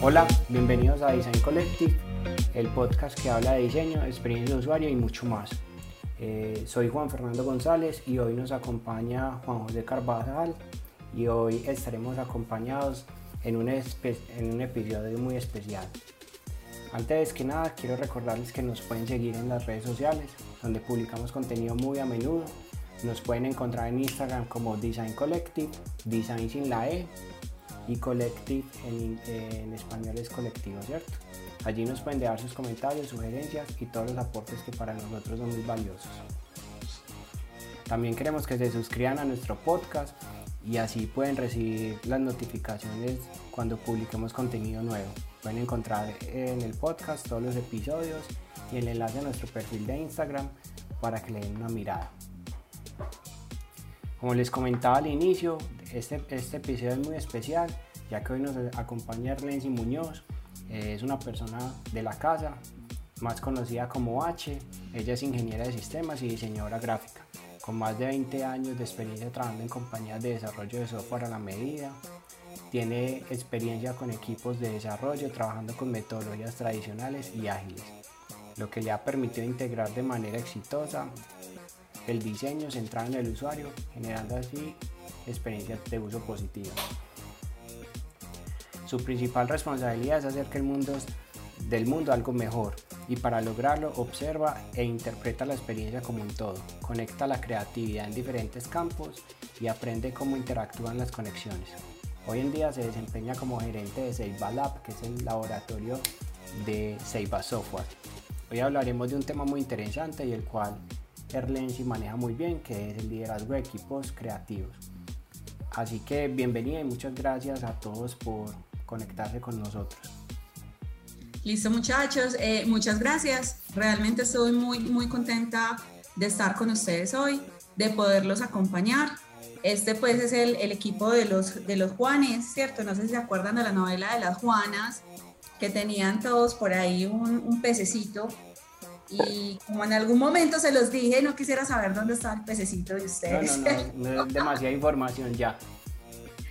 Hola, bienvenidos a Design Collective, el podcast que habla de diseño, experiencia de usuario y mucho más. Eh, soy Juan Fernando González y hoy nos acompaña Juan José Carvajal y hoy estaremos acompañados en un, en un episodio muy especial. Antes que nada quiero recordarles que nos pueden seguir en las redes sociales donde publicamos contenido muy a menudo. Nos pueden encontrar en Instagram como Design Collective, Design sin la E y Collective en, español es colectivo, ¿cierto? Allí nos pueden dejar sus comentarios, sugerencias y todos los aportes que para nosotros son muy valiosos. También queremos que se suscriban a nuestro podcast y así pueden recibir las notificaciones cuando publiquemos contenido nuevo. Pueden encontrar en el podcast todos los episodios y el enlace a nuestro perfil de Instagram para que le den una mirada. Como les comentaba al inicio, este, este episodio es muy especial ya que hoy nos acompaña Erlensi Muñoz, eh, es una persona de la casa, más conocida como H, ella es ingeniera de sistemas y diseñadora gráfica, con más de 20 años de experiencia trabajando en compañías de desarrollo de software a la medida, tiene experiencia con equipos de desarrollo trabajando con metodologías tradicionales y ágiles, lo que le ha permitido integrar de manera exitosa el diseño centrado en el usuario, generando así experiencias de uso positivas. Su principal responsabilidad es hacer que el mundo del mundo algo mejor y para lograrlo observa e interpreta la experiencia como un todo, conecta la creatividad en diferentes campos y aprende cómo interactúan las conexiones. Hoy en día se desempeña como gerente de Seiba Lab, que es el laboratorio de Seiba Software. Hoy hablaremos de un tema muy interesante y el cual Erlensi maneja muy bien, que es el liderazgo de equipos creativos. Así que bienvenida y muchas gracias a todos por conectarse con nosotros. Listo muchachos, eh, muchas gracias. Realmente estoy muy, muy contenta de estar con ustedes hoy, de poderlos acompañar. Este pues es el, el, equipo de los, de los Juanes, ¿cierto? No sé si se acuerdan de la novela de las Juanas, que tenían todos por ahí un, un pececito y como en algún momento se los dije, no quisiera saber dónde está el pececito de ustedes. No, no, no, no demasiada información ya.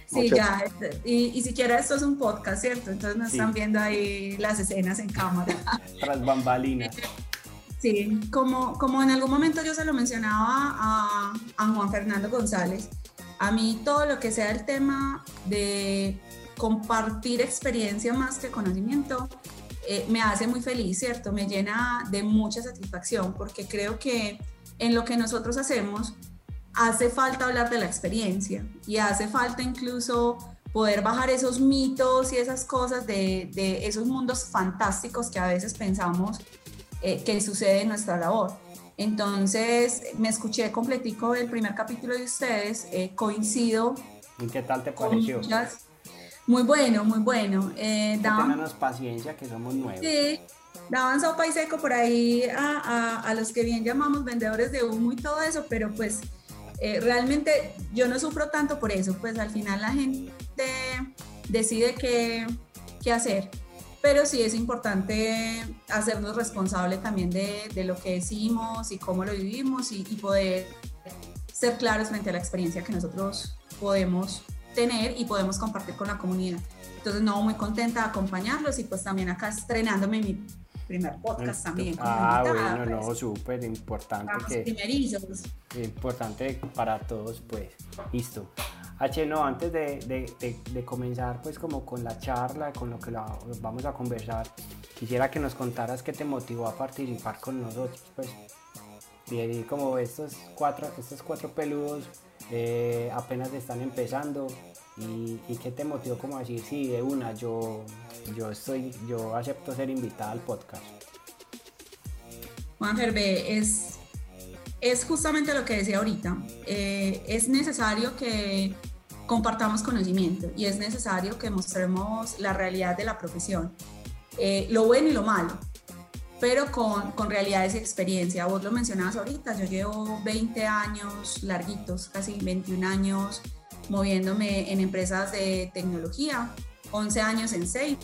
Sí, ya. Y, y, siquiera esto es un podcast, ¿cierto? Entonces nos están viendo ahí las escenas en cámara. Tras bambalinas. Sí, como, como en algún momento yo se lo mencionaba a, a Juan Fernando González, a mí todo lo que sea el tema de compartir experiencia más que conocimiento, eh, me hace muy feliz, ¿cierto? Me llena de mucha satisfacción porque creo que en lo que nosotros hacemos hace falta hablar de la experiencia y hace falta incluso poder bajar esos mitos y esas cosas de, esos mundos fantásticos que a veces pensamos eh, que sucede en nuestra labor. Entonces, me escuché completico el primer capítulo de ustedes, eh, coincido. ¿Y qué tal te pareció? muy bueno, muy bueno. Eh, daban, paciencia que somos nuevos. Sí, daban sopa y seco por ahí a, a, a los que bien llamamos vendedores de humo y todo eso, pero pues eh, realmente yo no sufro tanto por eso, pues al final la gente decide qué, qué hacer, pero sí es importante hacernos responsables también de, de, lo que decimos y cómo lo vivimos y, poder ser claros frente a la experiencia que nosotros podemos tener y podemos compartir con la comunidad. Entonces, no, muy contenta de acompañarlos y pues también acá estrenándome mi primer podcast también. Ah, bueno, no, pues. súper importante que... Importante para todos, pues. Listo. H, no, antes de, de, de, comenzar pues como con la charla, con lo que vamos a conversar, quisiera que nos contaras qué te motivó a participar con nosotros, pues. Y como estos cuatro, estos cuatro peludos eh, apenas están empezando, ¿Y, qué te motivó como decir, sí, de una, yo, yo, estoy, yo acepto ser invitada al podcast? Juan Gerbe, es, es justamente lo que decía ahorita. Eh, es necesario que compartamos conocimiento y es necesario que mostremos la realidad de la profesión, eh, lo bueno y lo malo, pero con, con, realidades y experiencia. Vos lo mencionabas ahorita, yo llevo 20 años larguitos, casi 21 años moviéndome en empresas de tecnología, 11 años en Seiba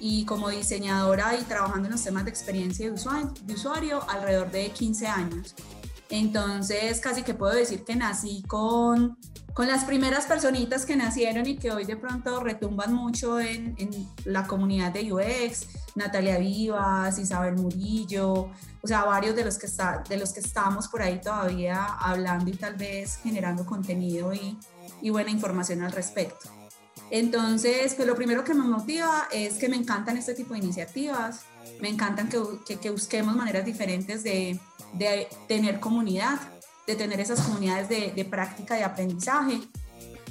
y como diseñadora y trabajando en los temas de experiencia de usuario, de usuario alrededor de 15 años. Entonces, casi que puedo decir que nací con, con las primeras personitas que nacieron y que hoy de pronto retumban mucho en, la comunidad de UX, Natalia Vivas, Isabel Murillo, o sea, varios de los que, está, de los que estamos por ahí todavía hablando y tal vez generando contenido y, buena información al respecto. Entonces, pues lo primero que me motiva es que me encantan este tipo de iniciativas, me encantan que, que, busquemos maneras diferentes de tener comunidad de tener esas comunidades de, de práctica y aprendizaje.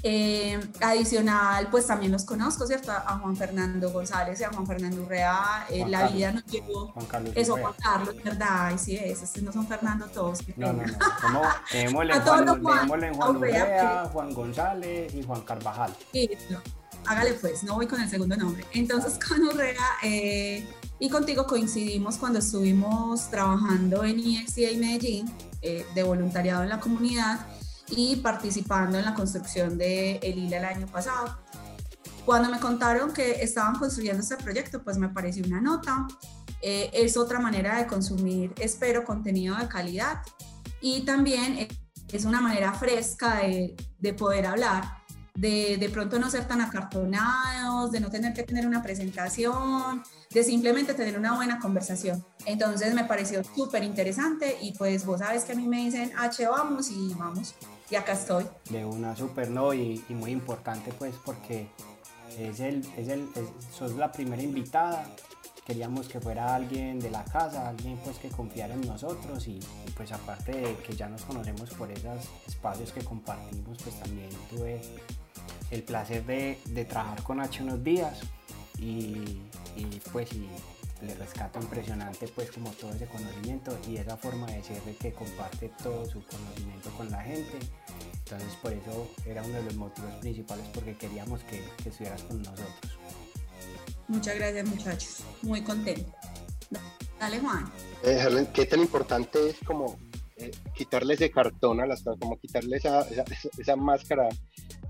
Eh, adicional, pues también los conozco, ¿cierto? A Juan Fernando González y a Juan Fernando Urrea. Eh, la vida nos llevó. Juan Carlos eso, Juan Carlos, ¿verdad? Y sí, esos no son Fernando todos. No, no, no. Démosle a Juan, Juan, Juan Urrea, Juan González y Juan Carvajal. Sí, no, hágale pues, no voy con el segundo nombre. Entonces, con Urrea. Eh, y contigo coincidimos cuando estuvimos trabajando en IXDA Medellín eh, de voluntariado en la comunidad y participando en la construcción de El el año pasado. Cuando me contaron que estaban construyendo este proyecto, pues me pareció una nota. Eh, es otra manera de consumir, espero, contenido de calidad y también es una manera fresca de, de poder hablar de, de pronto no ser tan acartonados, de no tener que tener una presentación, de simplemente tener una buena conversación. Entonces me pareció súper interesante y pues vos sabes que a mí me dicen, H, vamos y vamos. Y acá estoy. De una súper, ¿no? Y, muy importante pues porque es el, es el, sos la primera invitada. Queríamos que fuera alguien de la casa, alguien pues que confiara en nosotros y, pues aparte de que ya nos conocemos por esos espacios que compartimos, pues también tuve el placer de trabajar con H unos días y, y pues y le rescato impresionante pues como todo ese conocimiento y esa forma de ser de que comparte todo su conocimiento con la gente. Entonces por eso era uno de los motivos principales porque queríamos que, que estuvieras con nosotros. Muchas gracias muchachos, muy contento. Dale Juan. Eh, ¿Qué tan importante es como eh, quitarle ese cartón a las cosas, como quitarle esa, esa, esa máscara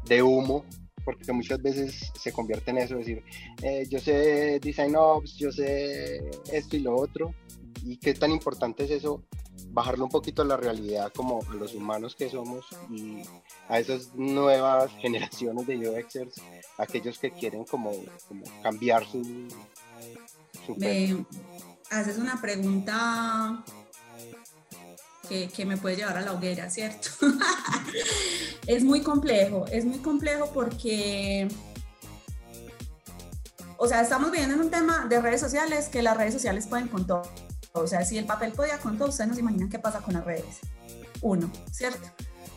de humo, porque muchas veces se convierte en eso, decir, eh, yo sé design ops, yo sé esto y lo otro, y qué tan importante es eso, bajarlo un poquito a la realidad como a los humanos que somos y a esas nuevas generaciones de UXers, aquellos que quieren como, cambiar su... su Me haces una pregunta que, me puede llevar a la hoguera, ¿cierto? es muy complejo, es muy complejo porque, o sea, estamos viviendo en un tema de redes sociales que las redes sociales pueden con todo. O sea, si el papel podía con todo, ustedes no se imaginan qué pasa con las redes. Uno, ¿cierto?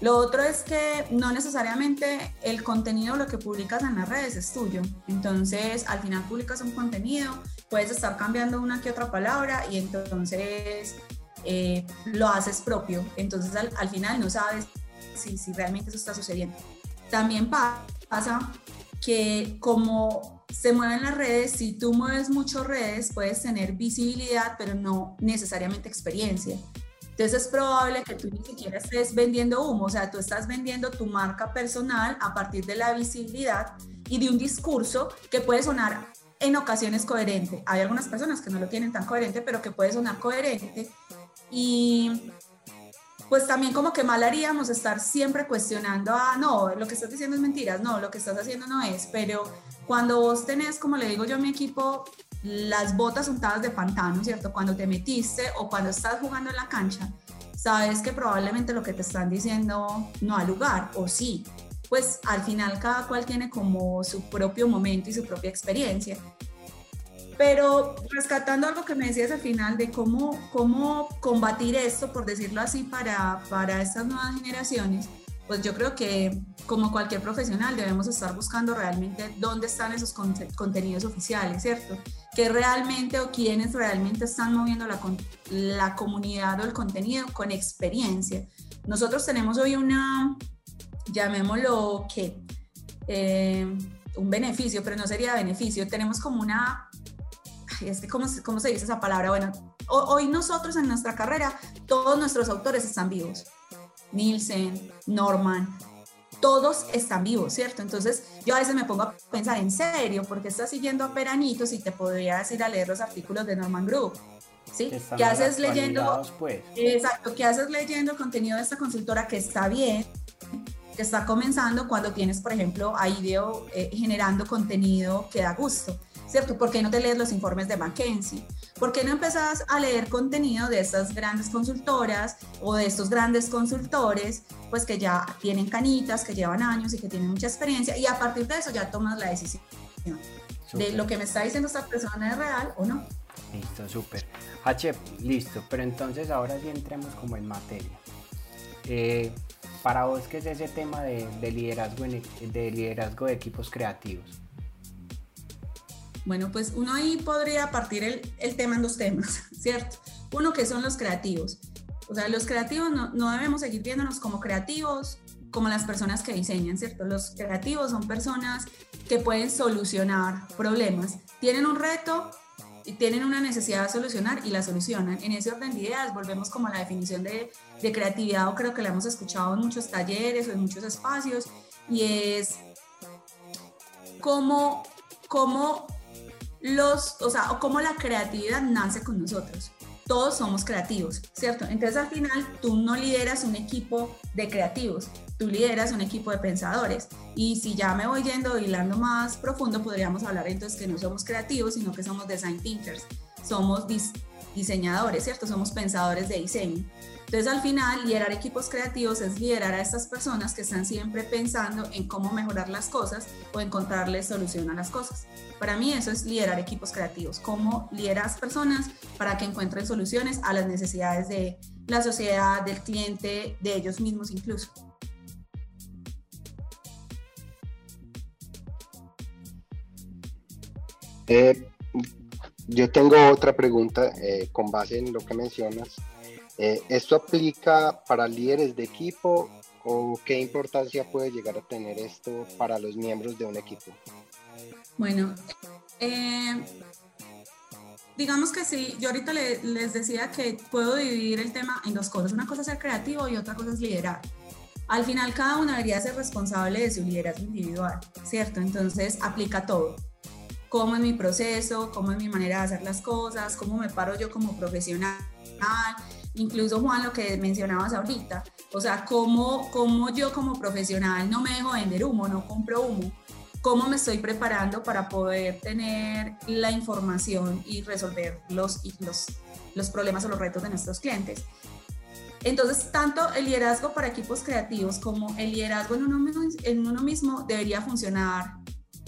Lo otro es que no necesariamente el contenido, lo que publicas en las redes es tuyo. Entonces, al final publicas un contenido, puedes estar cambiando una que otra palabra y entonces eh, lo haces propio. Entonces al, final no sabes si, si, realmente eso está sucediendo. También pasa que como se mueven las redes, si tú mueves mucho redes, puedes tener visibilidad, pero no necesariamente experiencia. Entonces es probable que tú ni siquiera estés vendiendo humo, o sea, tú estás vendiendo tu marca personal a partir de la visibilidad y de un discurso que puede sonar en ocasiones coherente. Hay algunas personas que no lo tienen tan coherente, pero que puede sonar coherente y pues también como que mal haríamos estar siempre cuestionando, ah, no, lo que estás diciendo es mentiras, no, lo que estás haciendo no es, pero cuando vos tenés, como le digo yo a mi equipo, las botas untadas de pantano, ¿cierto? Cuando te metiste o cuando estás jugando en la cancha, sabes que probablemente lo que te están diciendo no ha lugar, o sí, pues al final cada cual tiene como su propio momento y su propia experiencia. Pero rescatando algo que me decías al final de cómo, cómo combatir esto, por decirlo así, para, para estas nuevas generaciones, pues yo creo que como cualquier profesional debemos estar buscando realmente dónde están esos contenidos oficiales, ¿cierto? Que realmente o quiénes realmente están moviendo la, la comunidad o el contenido con experiencia. Nosotros tenemos hoy una, llamémoslo que, eh, un beneficio, pero no sería beneficio, tenemos como una es que, ¿cómo, ¿cómo, se dice esa palabra? Bueno, hoy nosotros en nuestra carrera, todos nuestros autores están vivos. Nielsen, Norman, todos están vivos, ¿cierto? Entonces yo a veces me pongo a pensar en serio, porque estás siguiendo a Peranitos y te podrías ir a leer los artículos de Norman Group. ¿Sí? ¿Qué haces leyendo? Pues. Exacto, ¿qué haces leyendo el contenido de esta consultora que está bien? que está comenzando cuando tienes, por ejemplo, a IDEO eh, generando contenido que da gusto, ¿cierto? ¿Por qué no te lees los informes de McKinsey? ¿Por qué no empezás a leer contenido de estas grandes consultoras o de estos grandes consultores, pues que ya tienen canitas, que llevan años y que tienen mucha experiencia y a partir de eso ya tomas la decisión de lo que me está diciendo esta persona es real o no? Listo, súper. H, listo, pero entonces ahora sí entremos como en materia. Eh, para vos, ¿qué es ese tema de, liderazgo, de liderazgo de equipos creativos? Bueno, pues uno ahí podría partir el, tema en dos temas, ¿cierto? Uno que son los creativos. O sea, los creativos no, no debemos seguir viéndonos como creativos, como las personas que diseñan, ¿cierto? Los creativos son personas que pueden solucionar problemas. Tienen un reto, tienen una necesidad de solucionar y la solucionan. En ese orden de ideas volvemos como a la definición de, de creatividad o creo que la hemos escuchado en muchos talleres o en muchos espacios y es cómo, cómo los, o sea, cómo la creatividad nace con nosotros. Todos somos creativos, ¿cierto? Entonces al final tú no lideras un equipo de creativos, tú lideras un equipo de pensadores. Y si ya me voy yendo hilando más profundo, podríamos hablar entonces que no somos creativos, sino que somos design thinkers, somos diseñadores, ¿cierto? Somos pensadores de diseño. Entonces al final, liderar equipos creativos es liderar a estas personas que están siempre pensando en cómo mejorar las cosas o encontrarle solución a las cosas. Para mí eso es liderar equipos creativos, cómo lideras personas para que encuentren soluciones a las necesidades de la sociedad, del cliente, de ellos mismos incluso. Eh, yo tengo otra pregunta eh, con base en lo que mencionas. Eh, ¿Esto aplica para líderes de equipo o qué importancia puede llegar a tener esto para los miembros de un equipo? Bueno, digamos que sí, yo ahorita les decía que puedo dividir el tema en dos cosas. Una cosa es ser creativo y otra cosa es liderar. Al final cada uno debería ser responsable de su liderazgo individual, ¿cierto? Entonces aplica todo cómo es mi proceso, cómo es mi manera de hacer las cosas, cómo me paro yo como profesional, incluso Juan, lo que mencionabas ahorita, o sea, cómo, cómo yo como profesional no me dejo vender humo, no compro humo, cómo me estoy preparando para poder tener la información y resolver los, los, los problemas o los retos de nuestros clientes. Entonces, tanto el liderazgo para equipos creativos como el liderazgo en uno mismo, en uno mismo debería funcionar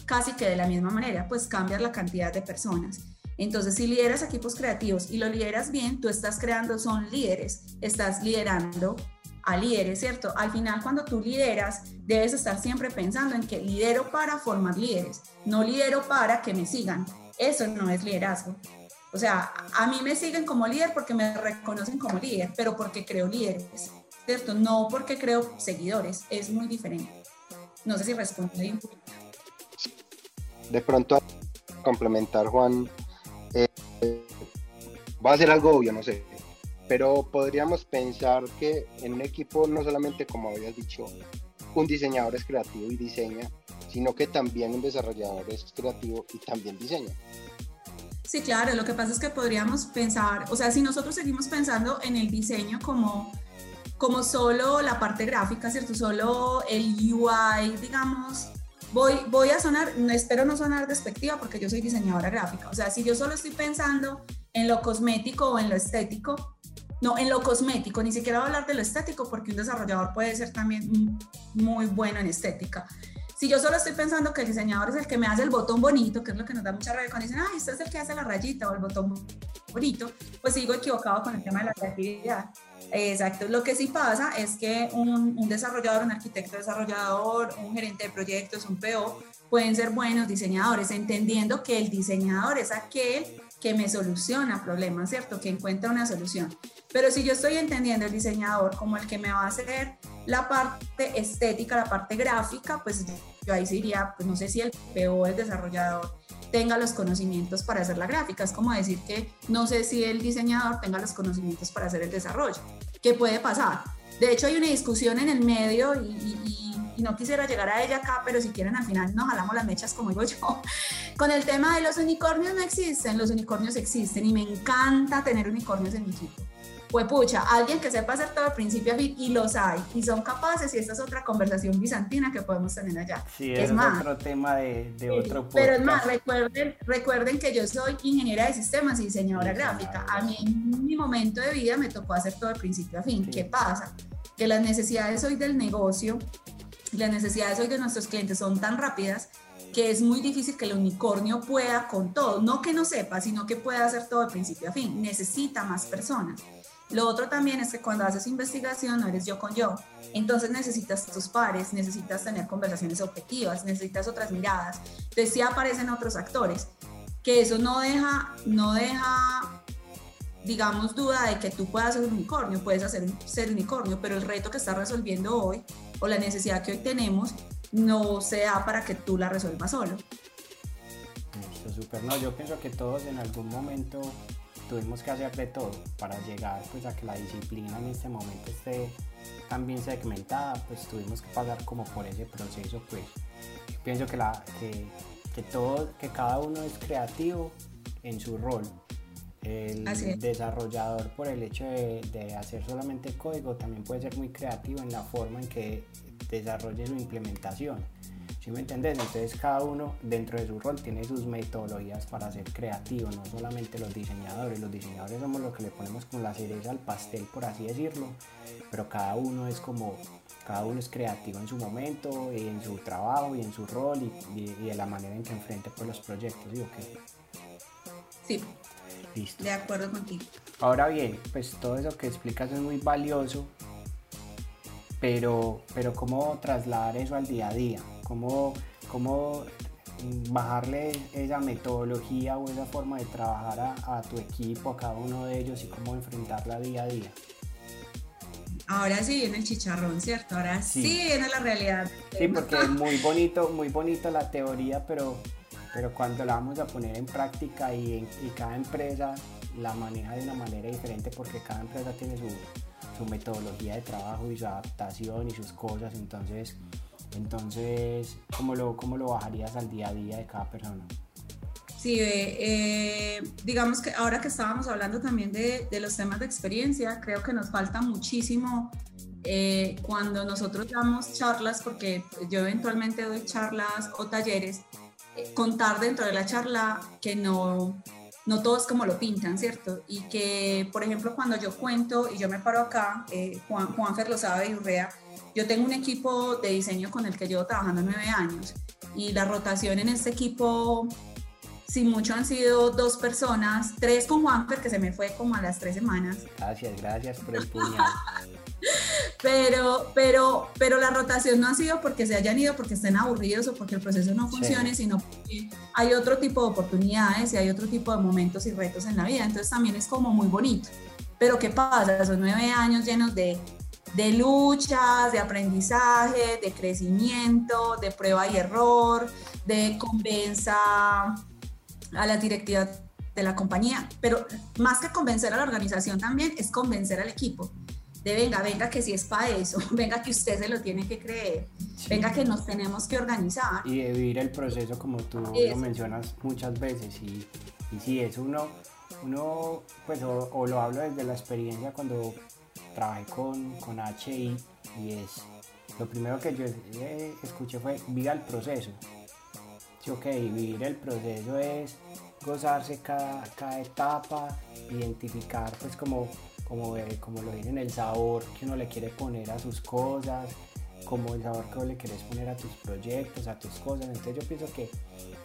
casi que de la misma manera, pues cambias la cantidad de personas. Entonces, si lideras equipos creativos y lo lideras bien, tú estás creando, son líderes, estás liderando a líderes, ¿cierto? Al final, cuando tú lideras, debes estar siempre pensando en que lidero para formar líderes, no lidero para que me sigan. Eso no es liderazgo. O sea, a mí me siguen como líder porque me reconocen como líder, pero porque creo líderes, ¿cierto? No porque creo seguidores, es muy diferente. No sé si responde poquito de pronto complementar, Juan, va a ser algo obvio, no sé, pero podríamos pensar que en un equipo no solamente, como habías dicho, un diseñador es creativo y diseña, sino que también un desarrollador es creativo y también diseña. Sí, claro, lo que pasa es que podríamos pensar, o sea, si nosotros seguimos pensando en el diseño como, como solo la parte gráfica, ¿cierto? Solo el UI, digamos, voy, voy a sonar, espero no sonar despectiva porque yo soy diseñadora gráfica. O sea, si yo solo estoy pensando en lo cosmético o en lo estético, no, en lo cosmético, ni siquiera a hablar de lo estético porque un desarrollador puede ser también muy bueno en estética. Si yo solo estoy pensando que el diseñador es el que me hace el botón bonito, que es lo que nos da mucha rabia cuando dicen, ah, este es el que hace la rayita o el botón bonito, pues sigo equivocado con el tema de la creatividad. Exacto. Lo que sí pasa es que un, un, desarrollador, un arquitecto desarrollador, un gerente de proyectos, un PO, pueden ser buenos diseñadores, entendiendo que el diseñador es aquel que me soluciona problemas, ¿cierto? Que encuentra una solución. Pero si yo estoy entendiendo el diseñador como el que me va a hacer la parte estética, la parte gráfica, pues yo ahí diría, pues no sé si el PO, el desarrollador, tenga los conocimientos para hacer la gráfica. Es como decir que no sé si el diseñador tenga los conocimientos para hacer el desarrollo. ¿Qué puede pasar? De hecho, hay una discusión en el medio y, no quisiera llegar a ella acá, pero si quieren al final nos jalamos las mechas, como digo yo. Con el tema de los unicornios no existen, los unicornios existen y me encanta tener unicornios en mi equipo. pues pucha, alguien que sepa hacer todo de principio a fin, y los hay, y son capaces, y esta es otra conversación bizantina que podemos tener allá. Sí, es, más, otro tema de, de otro podcast. Pero es más, recuerden, recuerden que yo soy ingeniera de sistemas y diseñadora gráfica. A mí en mi momento de vida me tocó hacer todo de principio a fin. ¿Qué pasa? Que las necesidades hoy del negocio, las necesidades hoy de nuestros clientes son tan rápidas que es muy difícil que el unicornio pueda con todo, no que no sepa, sino que pueda hacer todo de principio a fin, necesita más personas. Lo otro también es que cuando haces investigación no eres yo con yo. Entonces necesitas tus pares, necesitas tener conversaciones objetivas, necesitas otras miradas. Entonces sí aparecen otros actores, que eso no deja, no deja, digamos, duda de que tú puedas ser un unicornio, puedes hacer ser unicornio, pero el reto que estás resolviendo hoy o la necesidad que hoy tenemos no se da para que tú la resuelvas solo. Listo, súper. No, yo pienso que todos en algún momento tuvimos que hacer de todo para llegar pues a que la disciplina en este momento esté también segmentada, pues tuvimos que pasar como por ese proceso, pues pienso que, la, que, que todo, que cada uno es creativo en su rol. El desarrollador por el hecho de, de, hacer solamente código también puede ser muy creativo en la forma en que desarrolle su implementación. ¿Sí me entiendes? Entonces cada uno dentro de su rol tiene sus metodologías para ser creativo, no solamente los diseñadores. Los diseñadores somos los que le ponemos como la cereza al pastel, por así decirlo, pero cada uno es como, cada uno es creativo en su momento, y en su trabajo y en su rol y, y, de la manera en que enfrente pues, los proyectos. ¿sí? Okay. sí. Listo. De acuerdo contigo. Ahora bien, pues todo eso que explicas es muy valioso, pero, pero ¿cómo trasladar eso al día a día? cómo, cómo bajarle esa metodología o esa forma de trabajar a, tu equipo, a cada uno de ellos y cómo enfrentarla día a día. Ahora sí viene el chicharrón, ¿cierto? Ahora sí, viene la realidad. Sí, porque es muy bonito, muy bonito la teoría, pero, pero cuando la vamos a poner en práctica y, y cada empresa la maneja de una manera diferente porque cada empresa tiene su, su metodología de trabajo y su adaptación y sus cosas, entonces entonces, ¿cómo lo, cómo lo bajarías al día a día de cada persona? Sí, eh, digamos que ahora que estábamos hablando también de, de, los temas de experiencia, creo que nos falta muchísimo eh, cuando nosotros damos charlas, porque yo eventualmente doy charlas o talleres, eh, contar dentro de la charla que no, no todo es como lo pintan, ¿cierto? Y que, por ejemplo, cuando yo cuento y yo me paro acá, Juan, Juanfer lo sabe y Urrea, yo tengo un equipo de diseño con el que llevo trabajando nueve años y la rotación en este equipo, si mucho han sido dos personas, tres con Juanfer, que se me fue como a las tres semanas. Gracias, gracias por el puñal. pero, pero, pero la rotación no ha sido porque se hayan ido, porque estén aburridos o porque el proceso no funcione, sino porque hay otro tipo de oportunidades y hay otro tipo de momentos y retos en la vida. Entonces también es como muy bonito. Pero ¿qué pasa? Son nueve años llenos de de luchas, de aprendizaje, de crecimiento, de prueba y error, de convenza a la directiva de la compañía, pero más que convencer a la organización también es convencer al equipo de venga, venga que si es para eso, venga que usted se lo tiene que creer, venga que nos tenemos que organizar. Y de vivir el proceso como tú lo mencionas muchas veces y, y sí, es uno, uno pues o, lo hablo desde la experiencia cuando trabajé con, con HI y es lo primero que yo escuché fue viva el proceso. Sí, ok, vivir el proceso es gozarse cada, cada etapa, identificar pues como, como, como lo dicen el sabor que uno le quiere poner a sus cosas, como el sabor que le quieres poner a tus proyectos, a tus cosas. Entonces yo pienso que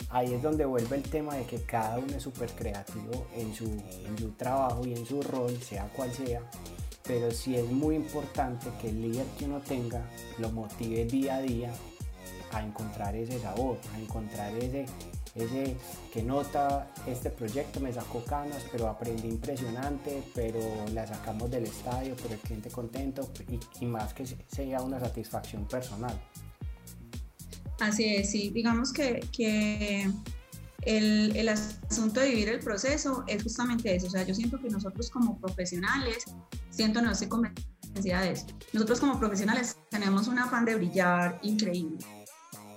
ahí es donde vuelve el tema de que cada uno es súper creativo en su, en su trabajo y en su rol, sea cual sea pero sí es muy importante que el líder que uno tenga lo motive día a día a encontrar ese sabor, a encontrar ese, ese que nota este proyecto me sacó canas, pero aprendí impresionante, pero la sacamos del estadio, pero el cliente contento y, más que sea una satisfacción personal. Así es, sí, digamos que, que el, el, asunto de vivir el proceso es justamente eso. O sea, yo siento que nosotros como profesionales, siento, no estoy convencida de eso, nosotros como profesionales tenemos un afán de brillar increíble.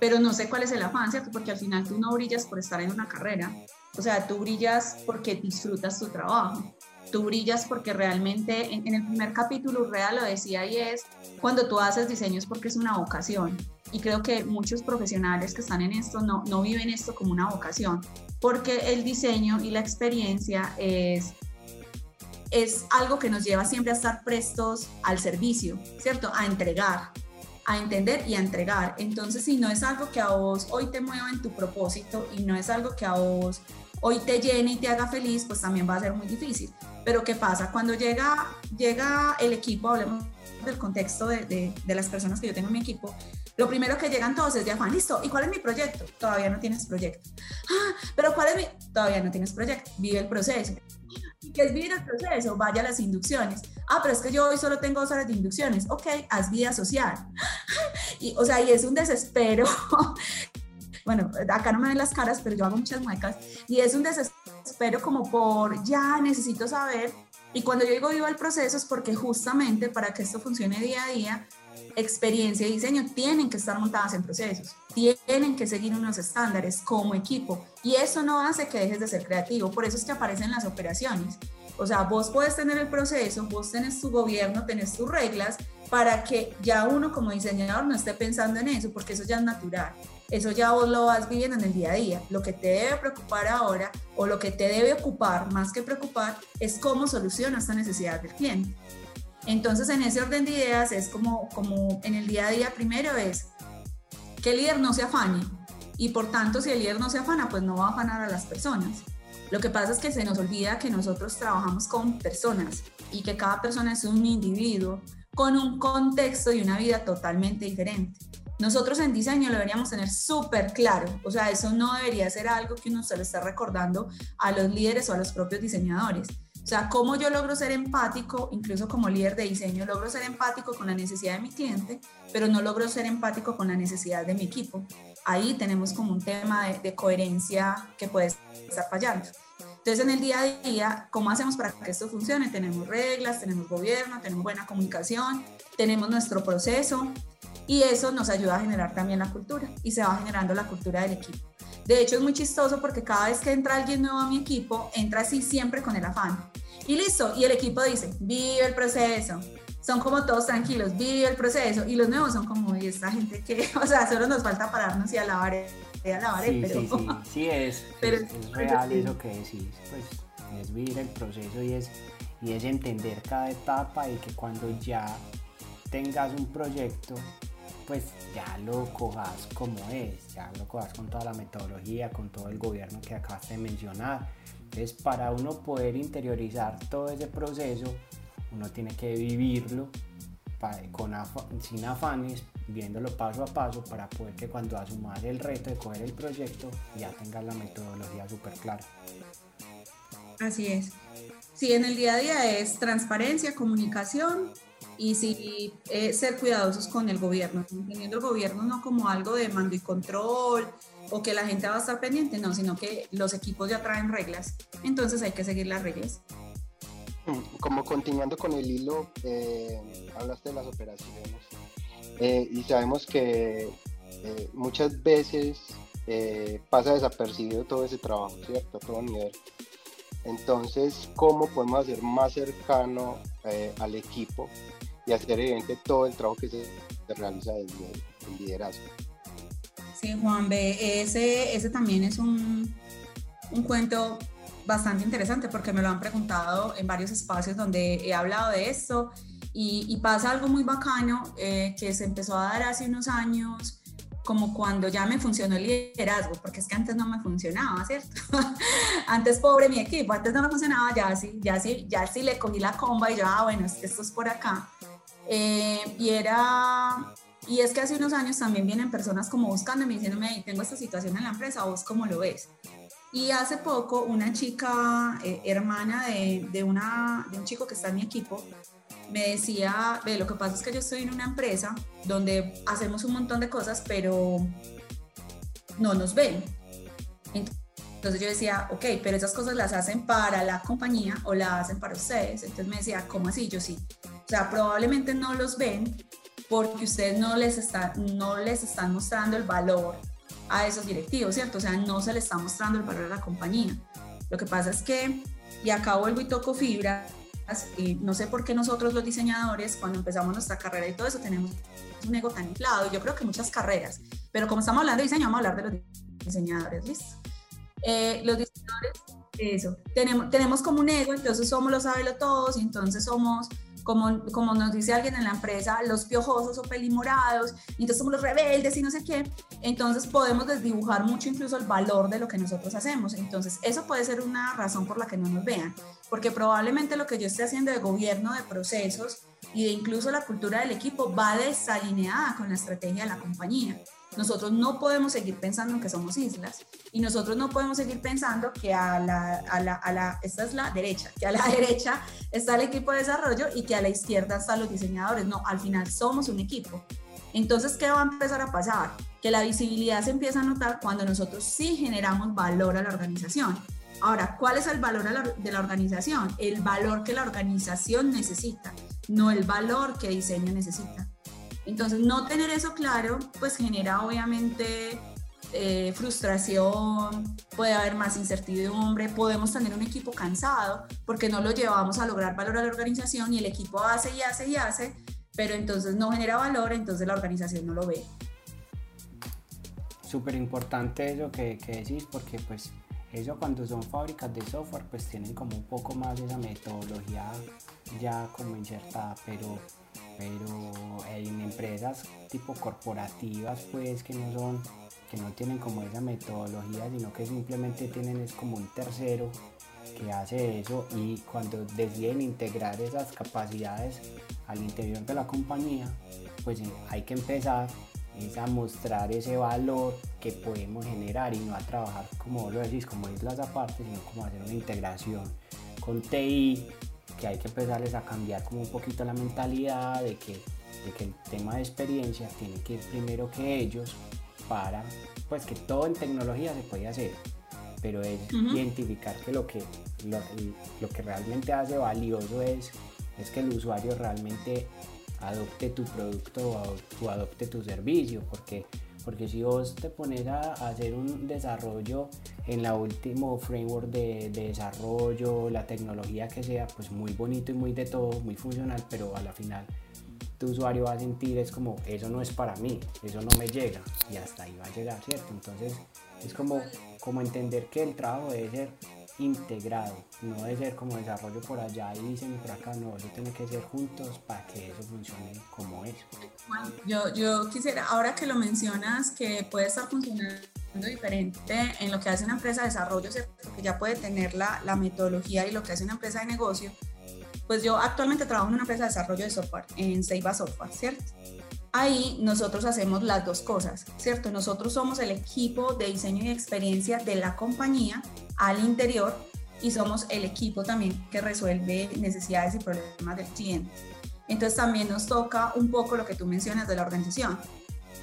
Pero no sé cuál es el afán, ¿cierto? Porque al final tú no brillas por estar en una carrera. O sea, tú brillas porque disfrutas tu trabajo. tú brillas porque realmente en, el primer capítulo real lo decía y es cuando tú haces diseños porque es una vocación. Y creo que muchos profesionales que están en esto no, no viven esto como una vocación, porque el diseño y la experiencia es es algo que nos lleva siempre a estar prestos al servicio, ¿cierto? A entregar, a entender y a entregar. Entonces, si no es algo que a vos hoy te mueva en tu propósito y no es algo que a vos hoy te llene y te haga feliz, pues también va a ser muy difícil. Pero ¿qué pasa? Cuando llega, llega el equipo, hablemos del contexto de, de, las personas que yo tengo en mi equipo, lo primero que llegan todos es de afán, listo, ¿y cuál es mi proyecto? Todavía no tienes proyecto. Ah, pero ¿cuál es mi? Todavía no tienes proyecto, vive el proceso. ¿Y qué es vivir el proceso? Vaya a las inducciones. Ah, pero es que yo hoy solo tengo dos horas de inducciones. Ok, haz vida social. Y, o sea, y es un desespero bueno, acá no me ven las caras, pero yo hago muchas muecas, y es un desespero como por, ya necesito saber, y cuando yo digo vivo el proceso es porque justamente para que esto funcione día a día, experiencia y diseño tienen que estar montadas en procesos, tienen que seguir unos estándares como equipo, y eso no hace que dejes de ser creativo, por eso es que aparecen las operaciones. O sea, vos puedes tener el proceso, vos tenés tu gobierno, tenés tus reglas, para que ya uno como diseñador no esté pensando en eso, porque eso ya es natural eso ya vos lo vas viviendo en el día a día. Lo que te debe preocupar ahora o lo que te debe ocupar más que preocupar es cómo soluciona esta necesidad del cliente. Entonces, en ese orden de ideas es como, como en el día a día primero es que el líder no se afane y por tanto si el líder no se afana, pues no va a afanar a las personas. Lo que pasa es que se nos olvida que nosotros trabajamos con personas y que cada persona es un individuo con un contexto y una vida totalmente diferente. Nosotros en diseño lo deberíamos tener súper claro, o sea, eso no debería ser algo que uno se lo esté recordando a los líderes o a los propios diseñadores. O sea, cómo yo logro ser empático, incluso como líder de diseño, logro ser empático con la necesidad de mi cliente, pero no logro ser empático con la necesidad de mi equipo. Ahí tenemos como un tema de, coherencia que puede estar fallando. Entonces, en el día a día, ¿cómo hacemos para que esto funcione? Tenemos reglas, tenemos gobierno, tenemos buena comunicación, tenemos nuestro proceso, y eso nos ayuda a generar también la cultura y se va generando la cultura del equipo. De hecho es muy chistoso porque cada vez que entra alguien nuevo a mi equipo, entra así siempre con el afán. Y listo, y el equipo dice, vive el proceso. Son como todos tranquilos, vive el proceso. Y los nuevos son como, y esta gente que, o sea, solo nos falta pararnos y alabar, y alabar sí, pero... Sí, sí, sí es, pero es, real eso que decís, pues es vivir el proceso y es, y es entender cada etapa y que cuando ya tengas un proyecto, pues ya lo cojas como es, ya lo cojas con toda la metodología, con todo el gobierno que acabas de mencionar. Entonces, para uno poder interiorizar todo ese proceso, uno tiene que vivirlo con sin afanes, viéndolo paso a paso para poder que cuando asumas el reto de coger el proyecto ya tengas la metodología súper clara. Así es. Sí, en el día a día es transparencia, comunicación y sí eh, ser cuidadosos con el gobierno, entendiendo el gobierno no como algo de mando y control o que la gente va a estar pendiente, no, sino que los equipos ya traen reglas, entonces hay que seguir las reglas. Como continuando con el hilo, eh, hablaste de las operaciones eh, y sabemos que muchas veces pasa desapercibido todo ese trabajo, ¿cierto? A todo nivel. Entonces, ¿cómo podemos hacer más cercano al equipo y hacer evidente todo el trabajo que se, realiza desde el liderazgo. Sí, Juan B, ese, ese también es un, un cuento bastante interesante porque me lo han preguntado en varios espacios donde he hablado de esto y, pasa algo muy bacano eh, que se empezó a dar hace unos años como cuando ya me funcionó el liderazgo, porque es que antes no me funcionaba, ¿cierto? antes pobre mi equipo, antes no me funcionaba, ya sí, ya sí, ya sí le cogí la comba y yo, ah, bueno, esto es por acá. Eh, y era, y es que hace unos años también vienen personas como buscándome, diciéndome, tengo esta situación en la empresa, ¿vos cómo lo ves? Y hace poco una chica, eh, hermana de, de, una, de un chico que está en mi equipo, me decía, ve, lo que pasa es que yo estoy en una empresa donde hacemos un montón de cosas, pero no nos ven. Entonces yo decía, ok, pero esas cosas las hacen para la compañía o las hacen para ustedes. Entonces me decía, ¿cómo así? Yo sí. Sea, probablemente no los ven porque ustedes no les, está, no les están mostrando el valor a esos directivos, ¿cierto? O sea, no se les está mostrando el valor a la compañía. Lo que pasa es que, y acá vuelvo y toco fibra, y no sé por qué nosotros los diseñadores, cuando empezamos nuestra carrera y todo eso, tenemos un ego tan inflado, yo creo que muchas carreras, pero como estamos hablando de diseño, vamos a hablar de los diseñadores, ¿listo? Eh, los diseñadores, eso, tenemos, tenemos como un ego, entonces somos los todos, y entonces somos como, como nos dice alguien en la empresa, los piojosos o pelimorados, entonces somos los rebeldes y no sé qué, entonces podemos desdibujar mucho incluso el valor de lo que nosotros hacemos. Entonces eso puede ser una razón por la que no nos vean, porque probablemente lo que yo esté haciendo de gobierno de procesos y de incluso la cultura del equipo va desalineada con la estrategia de la compañía. Nosotros no podemos seguir pensando en que somos islas y nosotros no podemos seguir pensando que a la, a la, a la, esta es la derecha, que a la derecha está el equipo de desarrollo y que a la izquierda están los diseñadores. No, al final somos un equipo. Entonces, ¿qué va a empezar a pasar? Que la visibilidad se empieza a notar cuando nosotros sí generamos valor a la organización. Ahora, ¿cuál es el valor de la organización? El valor que la organización necesita, no el valor que diseño necesita. Entonces, no tener eso claro, pues genera obviamente eh, frustración, puede haber más incertidumbre, podemos tener un equipo cansado porque no lo llevamos a lograr valor a la organización y el equipo hace y hace y hace, pero entonces no genera valor, entonces la organización no lo ve. Súper importante eso que, que decís porque pues eso cuando son fábricas de software pues tienen como un poco más esa metodología ya como insertada, pero pero en empresas tipo corporativas pues que no son que no tienen como esa metodología sino que simplemente tienen es como un tercero que hace eso y cuando deciden integrar esas capacidades al interior de la compañía pues eh, hay que empezar a mostrar ese valor que podemos generar y no a trabajar como lo decís como islas aparte sino como hacer una integración con TI que hay que empezarles a cambiar como un poquito la mentalidad de que, de que el tema de experiencia tiene que ir primero que ellos para, pues que todo en tecnología se puede hacer, pero es identificar que lo que, lo, lo, que realmente hace valioso es, es que el usuario realmente adopte tu producto o adopte tu servicio, porque porque si vos te pones a, hacer un desarrollo en la último framework de, desarrollo, la tecnología que sea, pues muy bonito y muy de todo, muy funcional, pero a la final tu usuario va a sentir es como, eso no es para mí, eso no me llega y hasta ahí va a llegar, ¿cierto? Entonces es como, como entender que el trabajo debe ser integrado, no de ser como desarrollo por allá y dicen por acá, no, eso tiene que ser juntos para que eso funcione como es. yo, yo quisiera, ahora que lo mencionas, que puede estar funcionando diferente en lo que hace una empresa de desarrollo, porque ya puede tener la, la metodología y lo que hace una empresa de negocio, pues yo actualmente trabajo en una empresa de desarrollo de software, en Seiba Software, ¿cierto? Ahí nosotros hacemos las dos cosas, ¿cierto? Nosotros somos el equipo de diseño y experiencia de la compañía al interior y somos el equipo también que resuelve necesidades y problemas del cliente. Entonces también nos toca un poco lo que tú mencionas de la organización.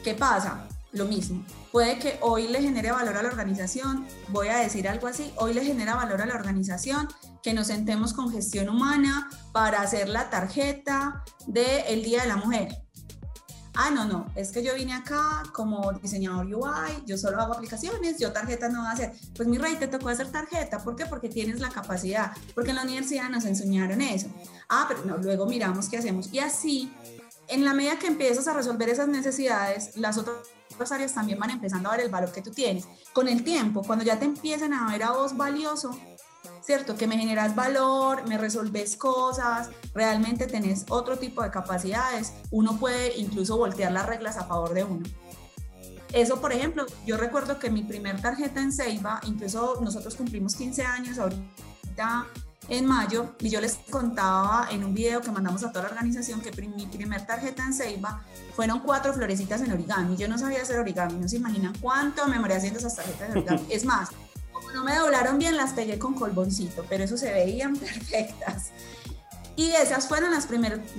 ¿Qué pasa? Lo mismo. Puede que hoy le genere valor a la organización, voy a decir algo así, hoy le genera valor a la organización que nos sentemos con gestión humana para hacer la tarjeta del Día de la Mujer ah, no, no, es que yo vine acá como diseñador UI, yo solo hago aplicaciones, yo tarjeta no voy a hacer. Pues mi rey, te tocó hacer tarjeta, ¿por qué? Porque tienes la capacidad, porque en la universidad nos enseñaron eso. Ah, pero no, luego miramos qué hacemos. Y así, en la medida que empiezas a resolver esas necesidades, las otras áreas también van empezando a ver el valor que tú tienes. Con el tiempo, cuando ya te empiecen a ver a vos valioso, ¿cierto? Que me generas valor, me resolves cosas, realmente tenés otro tipo de capacidades, uno puede incluso voltear las reglas a favor de uno. Eso, por ejemplo, yo recuerdo que mi primer tarjeta en Ceiba, incluso nosotros cumplimos 15 años ahorita en mayo, y yo les contaba en un video que mandamos a toda la organización que mi primer tarjeta en Ceiba fueron cuatro florecitas en origami. Yo no sabía hacer origami, no se imaginan cuánto me morí haciendo esas tarjetas en origami. Es más, no me doblaron bien, las pegué con colboncito, pero eso se veían perfectas. Y esas fueron las,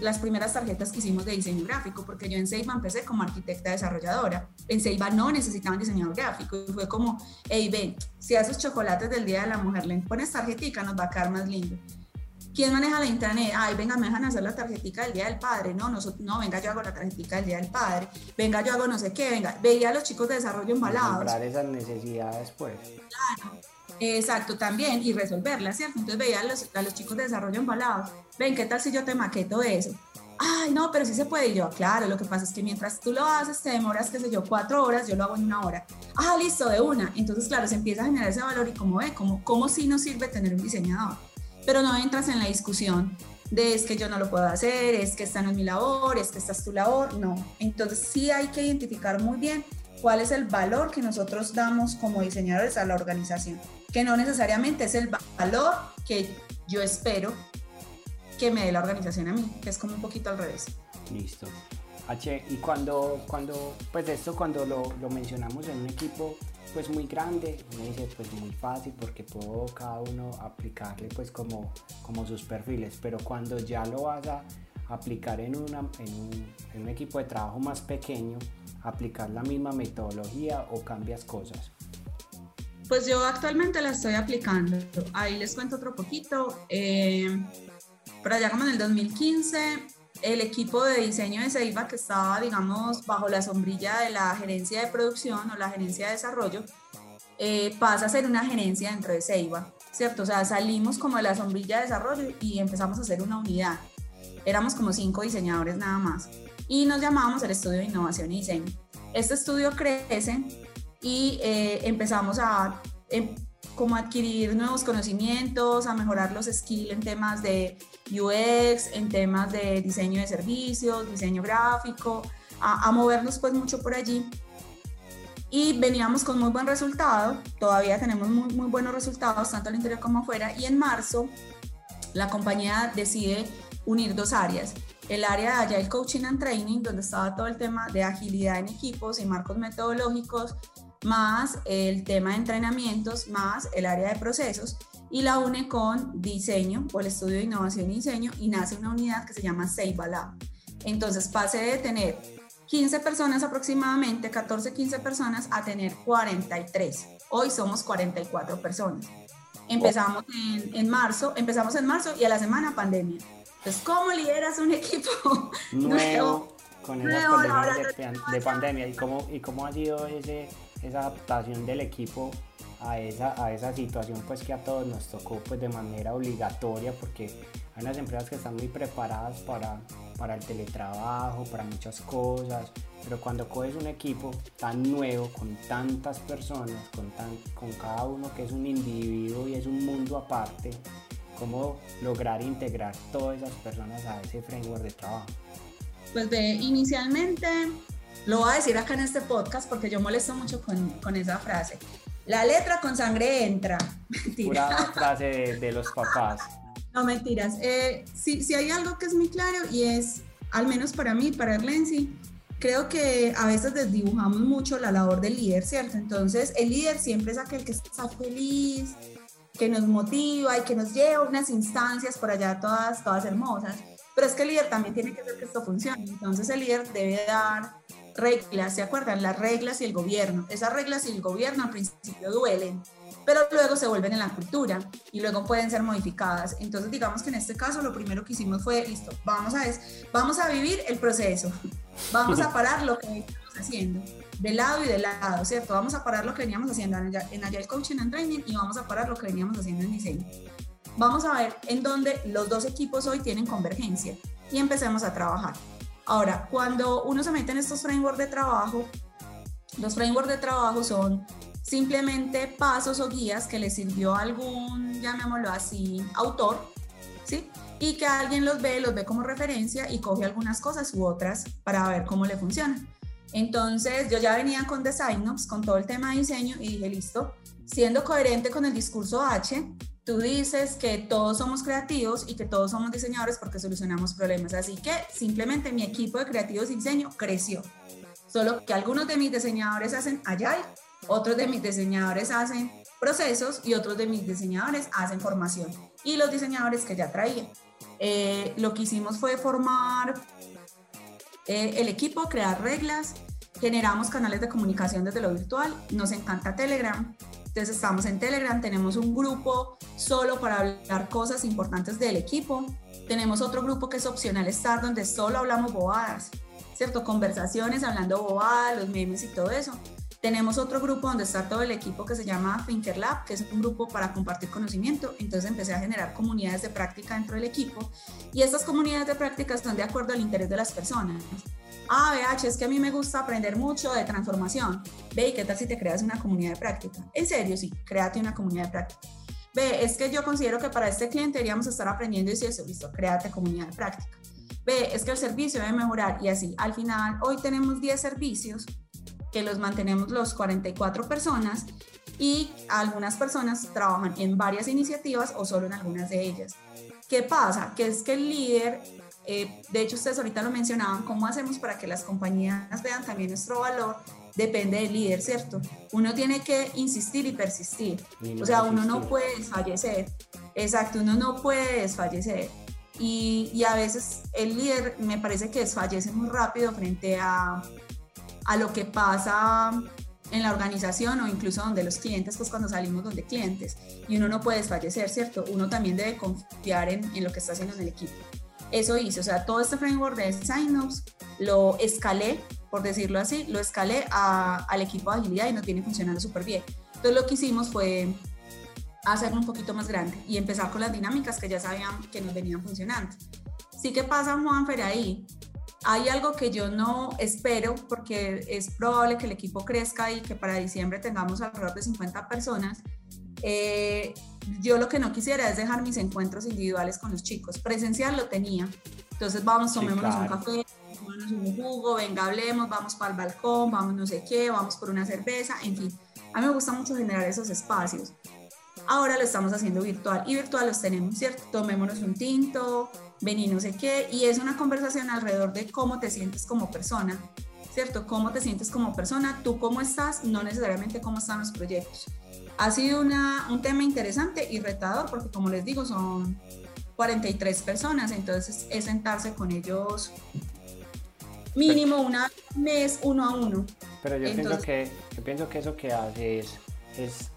las primeras tarjetas que hicimos de diseño gráfico, porque yo en Seiba empecé como arquitecta desarrolladora. En Seiba no necesitaban diseñador gráfico. Y fue como, hey, ven, si a esos chocolates del Día de la Mujer le pones tarjetica, nos va a quedar más lindo. ¿Quién maneja la intranet? Ay, venga, me dejan hacer la tarjetita del Día del Padre. No, no, no, venga, yo hago la tarjetita del Día del Padre. Venga, yo hago no sé qué, venga. Veía a los chicos de desarrollo embalados. Comprar esas necesidades, pues. Claro. Exacto, también, y resolverlas, ¿cierto? Entonces veía a los, a los chicos de desarrollo embalados. Ven, ¿qué tal si yo te maqueto eso? Ay, no, pero sí se puede. Y yo, claro, lo que pasa es que mientras tú lo haces, te demoras, qué sé yo, cuatro horas, yo lo hago en una hora. Ah, listo, de una. Entonces, claro, se empieza a generar ese valor y como ve, como, como si nos sirve tener un diseñador. Pero no entras en la discusión de es que yo no lo puedo hacer, es que esta no es mi labor, es que esta es tu labor. No. Entonces, sí hay que identificar muy bien cuál es el valor que nosotros damos como diseñadores a la organización, que no necesariamente es el valor que yo espero que me dé la organización a mí, que es como un poquito al revés. Listo. H, y cuando, cuando, pues esto cuando lo, lo mencionamos en un equipo pues muy grande, me dice pues muy fácil porque puedo cada uno aplicarle pues como, como sus perfiles, pero cuando ya lo vas a aplicar en, una, en, un, en un equipo de trabajo más pequeño, aplicar la misma metodología o cambias cosas. Pues yo actualmente la estoy aplicando. Ahí les cuento otro poquito. Eh, por allá como en el 2015, el equipo de diseño de Ceiba, que estaba, digamos, bajo la sombrilla de la gerencia de producción o la gerencia de desarrollo, eh, pasa a ser una gerencia dentro de Ceiba, ¿cierto? O sea, salimos como de la sombrilla de desarrollo y empezamos a hacer una unidad. Éramos como cinco diseñadores nada más. Y nos llamábamos el Estudio de Innovación y Diseño. Este estudio crece y eh, empezamos a em, como adquirir nuevos conocimientos, a mejorar los skills en temas de UX, en temas de diseño de servicios, diseño gráfico, a, movernos pues mucho por allí. Y veníamos con muy buen resultado, todavía tenemos muy, muy buenos resultados, tanto al interior como afuera, y en marzo la compañía decide unir dos áreas, el área de Agile Coaching and Training, donde estaba todo el tema de agilidad en equipos y marcos metodológicos, más el tema de entrenamientos, más el área de procesos y la une con diseño o el estudio de innovación y diseño y nace una unidad que se llama Seiba Lab. Entonces pase de tener 15 personas aproximadamente, 14, 15 personas, a tener 43. Hoy somos 44 personas. Empezamos en, en marzo, empezamos en marzo y a la semana pandemia. Entonces, ¿cómo lideras un equipo nuevo, con esas condiciones de, de, pandemia? ¿Y cómo, ¿Y cómo ha sido ese esa adaptación del equipo a esa, a esa situación pues que a todos nos tocó pues de manera obligatoria porque hay unas empresas que están muy preparadas para, para el teletrabajo, para muchas cosas, pero cuando coges un equipo tan nuevo, con tantas personas, con, tan, con cada uno que es un individuo y es un mundo aparte, ¿cómo lograr integrar todas esas personas a ese framework de trabajo? Pues de, inicialmente lo voy a decir acá en este podcast porque yo molesto mucho con, con esa frase. La letra con sangre entra. Mentira. Pura frase de, los papás. No, mentiras. Eh, si, si, hay algo que es muy claro y es, al menos para mí, para Erlensi, creo que a veces desdibujamos mucho la labor del líder, ¿cierto? Entonces, el líder siempre es aquel que está feliz, que nos motiva y que nos lleva unas instancias por allá todas, todas hermosas. Pero es que el líder también tiene que hacer que esto funcione. Entonces, el líder debe dar reglas, ¿se acuerdan? Las reglas y el gobierno. Esas reglas y el gobierno al principio duelen, pero luego se vuelven en la cultura y luego pueden ser modificadas. Entonces, digamos que en este caso lo primero que hicimos fue, listo, vamos a, vamos a vivir el proceso, vamos a parar lo que estamos haciendo, de lado y de lado, ¿cierto? Vamos a parar lo que veníamos haciendo en Agile Coaching and Training y vamos a parar lo que veníamos haciendo en diseño. Vamos a ver en dónde los dos equipos hoy tienen convergencia y empecemos a trabajar. Ahora, cuando uno se mete en estos frameworks de trabajo, los frameworks de trabajo son simplemente pasos o guías que le sirvió a algún, llamémoslo así, autor, ¿sí? Y que alguien los ve, los ve como referencia y coge algunas cosas u otras para ver cómo le funciona. Entonces, yo ya venía con DesignOps, con todo el tema de diseño y dije, listo, siendo coherente con el discurso H, Tú dices que todos somos creativos y que todos somos diseñadores porque solucionamos problemas. Así que simplemente mi equipo de creativos y diseño creció. Solo que algunos de mis diseñadores hacen Agile, otros de mis diseñadores hacen procesos y otros de mis diseñadores hacen formación. Y los diseñadores que ya traía. Eh, lo que hicimos fue formar eh, el equipo, crear reglas, generamos canales de comunicación desde lo virtual, nos encanta Telegram, Entonces estamos en Telegram, tenemos un grupo solo para hablar cosas importantes del equipo. Tenemos otro grupo que es opcional estar, donde solo hablamos bobadas, ¿cierto? Conversaciones, hablando bobadas, los memes y todo eso. Tenemos otro grupo donde está todo el equipo que se llama Thinker Lab, que es un grupo para compartir conocimiento. Entonces empecé a generar comunidades de práctica dentro del equipo y estas comunidades de práctica están de acuerdo al interés de las personas. Ah, BH, es que a mí me gusta aprender mucho de transformación. Ve, ¿y qué tal si te creas una comunidad de práctica? En serio, sí, créate una comunidad de práctica. Ve, es que yo considero que para este cliente deberíamos estar aprendiendo y si eso, listo, créate comunidad de práctica. Ve, es que el servicio debe mejorar y así. Al final, hoy tenemos 10 servicios que los mantenemos los 44 personas y algunas personas trabajan en varias iniciativas o solo en algunas de ellas. ¿Qué pasa? Que es que el líder, eh, de hecho ustedes ahorita lo mencionaban, ¿cómo hacemos para que las compañías vean también nuestro valor? Depende del líder, ¿cierto? Uno tiene que insistir y persistir. o sea, uno no puede desfallecer. Exacto, uno no puede desfallecer. Y, y a veces el líder me parece que desfallece muy rápido frente a a lo que pasa en la organización o incluso donde los clientes, pues cuando salimos donde clientes. Y uno no puede desfallecer, ¿cierto? Uno también debe confiar en, en lo que está haciendo en el equipo. Eso hice, o sea, todo este framework de sign-ups lo escalé, por decirlo así, lo escalé al equipo de agilidad y nos viene funcionando súper bien. Entonces lo que hicimos fue hacerlo un poquito más grande y empezar con las dinámicas que ya sabían que nos venían funcionando. Sí que pasa, Juanfer, ahí, hay algo que yo no espero porque es probable que el equipo crezca y que para diciembre tengamos alrededor de 50 personas. Eh, yo lo que no quisiera es dejar mis encuentros individuales con los chicos. Presencial lo tenía. Entonces vamos, tomémonos un café, tomémonos un jugo, venga, hablemos, vamos para el balcón, vamos no sé qué, vamos por una cerveza, en fin. A mí me gusta mucho generar esos espacios. Ahora lo estamos haciendo virtual y virtual los tenemos, ¿cierto? Tomémonos un tinto, vení no sé qué, y es una conversación alrededor de cómo te sientes como persona, ¿cierto? Cómo te sientes como persona, tú cómo estás, no necesariamente cómo están los proyectos. Ha sido una, un tema interesante y retador porque como les digo son 43 personas, entonces es sentarse con ellos mínimo una mes uno a uno. Pero yo, pienso, que, yo pienso que eso que hace es, es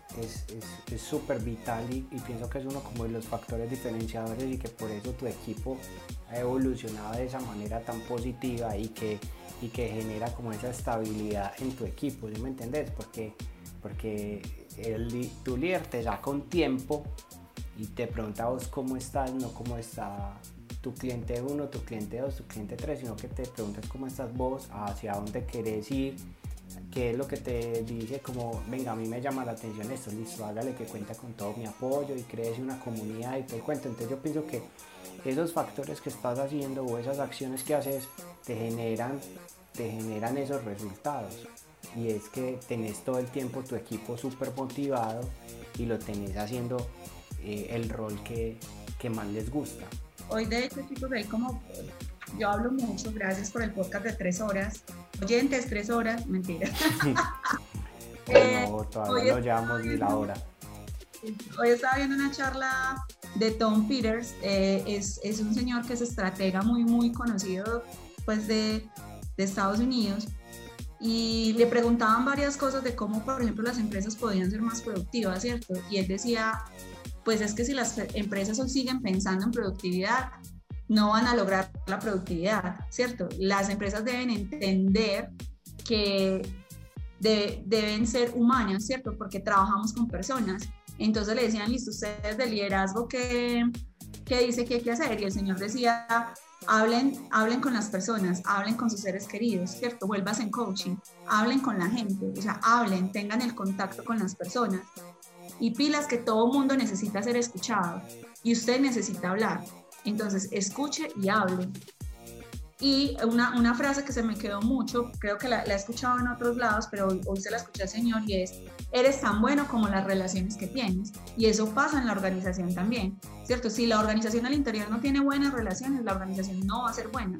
es súper es, vital y, pienso que es uno como de los factores diferenciadores y que por eso tu equipo ha evolucionado de esa manera tan positiva y que, y que genera como esa estabilidad en tu equipo, ¿sí me entendés? Porque, porque el, tu líder te saca un tiempo y te pregunta vos cómo estás, no cómo está tu cliente 1, tu cliente 2, tu cliente 3, sino que te preguntas cómo estás vos, hacia dónde querés ir que es lo que te dice como, venga, a mí me llama la atención esto, listo, hágale que cuenta con todo mi apoyo y crees una comunidad y todo el cuento. Entonces yo pienso que esos factores que estás haciendo o esas acciones que haces te generan, te generan esos resultados. Y es que tenés todo el tiempo tu equipo súper motivado y lo tenés haciendo eh, el rol que, que más les gusta. Hoy de hecho chicos, ahí como yo hablo mucho, gracias por el podcast de tres horas. Oyentes, tres horas, mentira. Eh, no, todavía no llevamos ni la hora. Hoy estaba viendo una charla de Tom Peters, eh, es, es, un señor que es estratega muy, muy conocido pues de, de Estados Unidos y le preguntaban varias cosas de cómo, por ejemplo, las empresas podían ser más productivas, ¿cierto? Y él decía, pues es que si las empresas siguen pensando en productividad, no van a lograr la productividad, ¿cierto? Las empresas deben entender que deben ser humanas, ¿cierto? Porque trabajamos con personas. Entonces le decían, listo, ustedes de liderazgo, ¿qué, ¿qué dice que hay que hacer? Y el Señor decía, hablen, hablen con las personas, hablen con sus seres queridos, ¿cierto? Vuelvas en coaching, hablen con la gente, o sea, hablen, tengan el contacto con las personas. Y pilas que todo mundo necesita ser escuchado y usted necesita hablar. Entonces, escuche y hable. Y una, una, frase que se me quedó mucho, creo que la, he escuchado en otros lados, pero hoy, hoy, se la escuché al Señor y es, eres tan bueno como las relaciones que tienes. Y eso pasa en la organización también, ¿cierto? Si la organización al interior no tiene buenas relaciones, la organización no va a ser buena.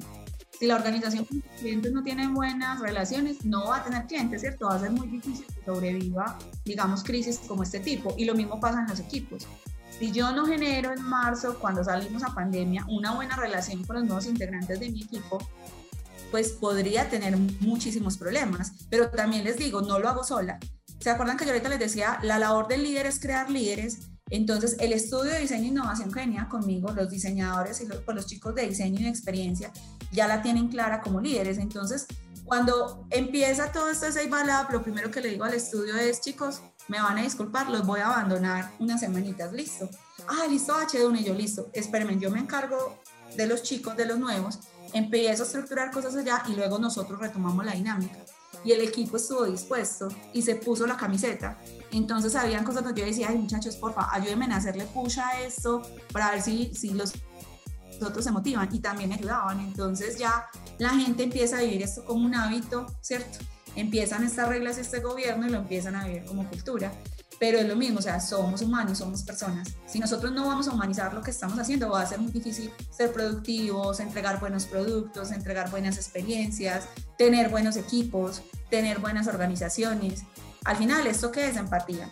Si la organización con sus clientes no tiene buenas relaciones, no va a tener clientes, ¿cierto? Va a ser muy difícil que sobreviva, digamos, crisis como este tipo. Y lo mismo pasa en los equipos. Si yo no genero en marzo, cuando salimos a pandemia, una buena relación con los nuevos integrantes de mi equipo, pues podría tener muchísimos problemas. Pero también les digo, no lo hago sola. ¿Se acuerdan que yo ahorita les decía, la labor del líder es crear líderes? Entonces, el estudio de diseño e innovación que venía conmigo, los diseñadores y los, pues, chicos de diseño y experiencia, ya la tienen clara como líderes. Entonces, cuando empieza todo esto de Save Lab, lo primero que le digo al estudio es, chicos, me van a disculpar, los voy a abandonar unas semanitas, listo. Ah, listo, H1, y yo listo, espérenme, yo me encargo de los chicos, de los nuevos, empiezo a estructurar cosas allá y luego nosotros retomamos la dinámica. Y el equipo estuvo dispuesto y se puso la camiseta. Entonces habían cosas donde yo decía, ay muchachos, porfa, ayúdenme a hacerle push a esto para ver si, si los otros se motivan y también ayudaban. Entonces ya la gente empieza a vivir esto como un hábito, ¿cierto? Empiezan estas reglas, este gobierno y lo empiezan a vivir como cultura. Pero es lo mismo, o sea, somos humanos, somos personas. Si nosotros no vamos a humanizar lo que estamos haciendo, va a ser muy difícil ser productivos, entregar buenos productos, entregar buenas experiencias, tener buenos equipos, tener buenas organizaciones. Al final, ¿esto qué es empatía?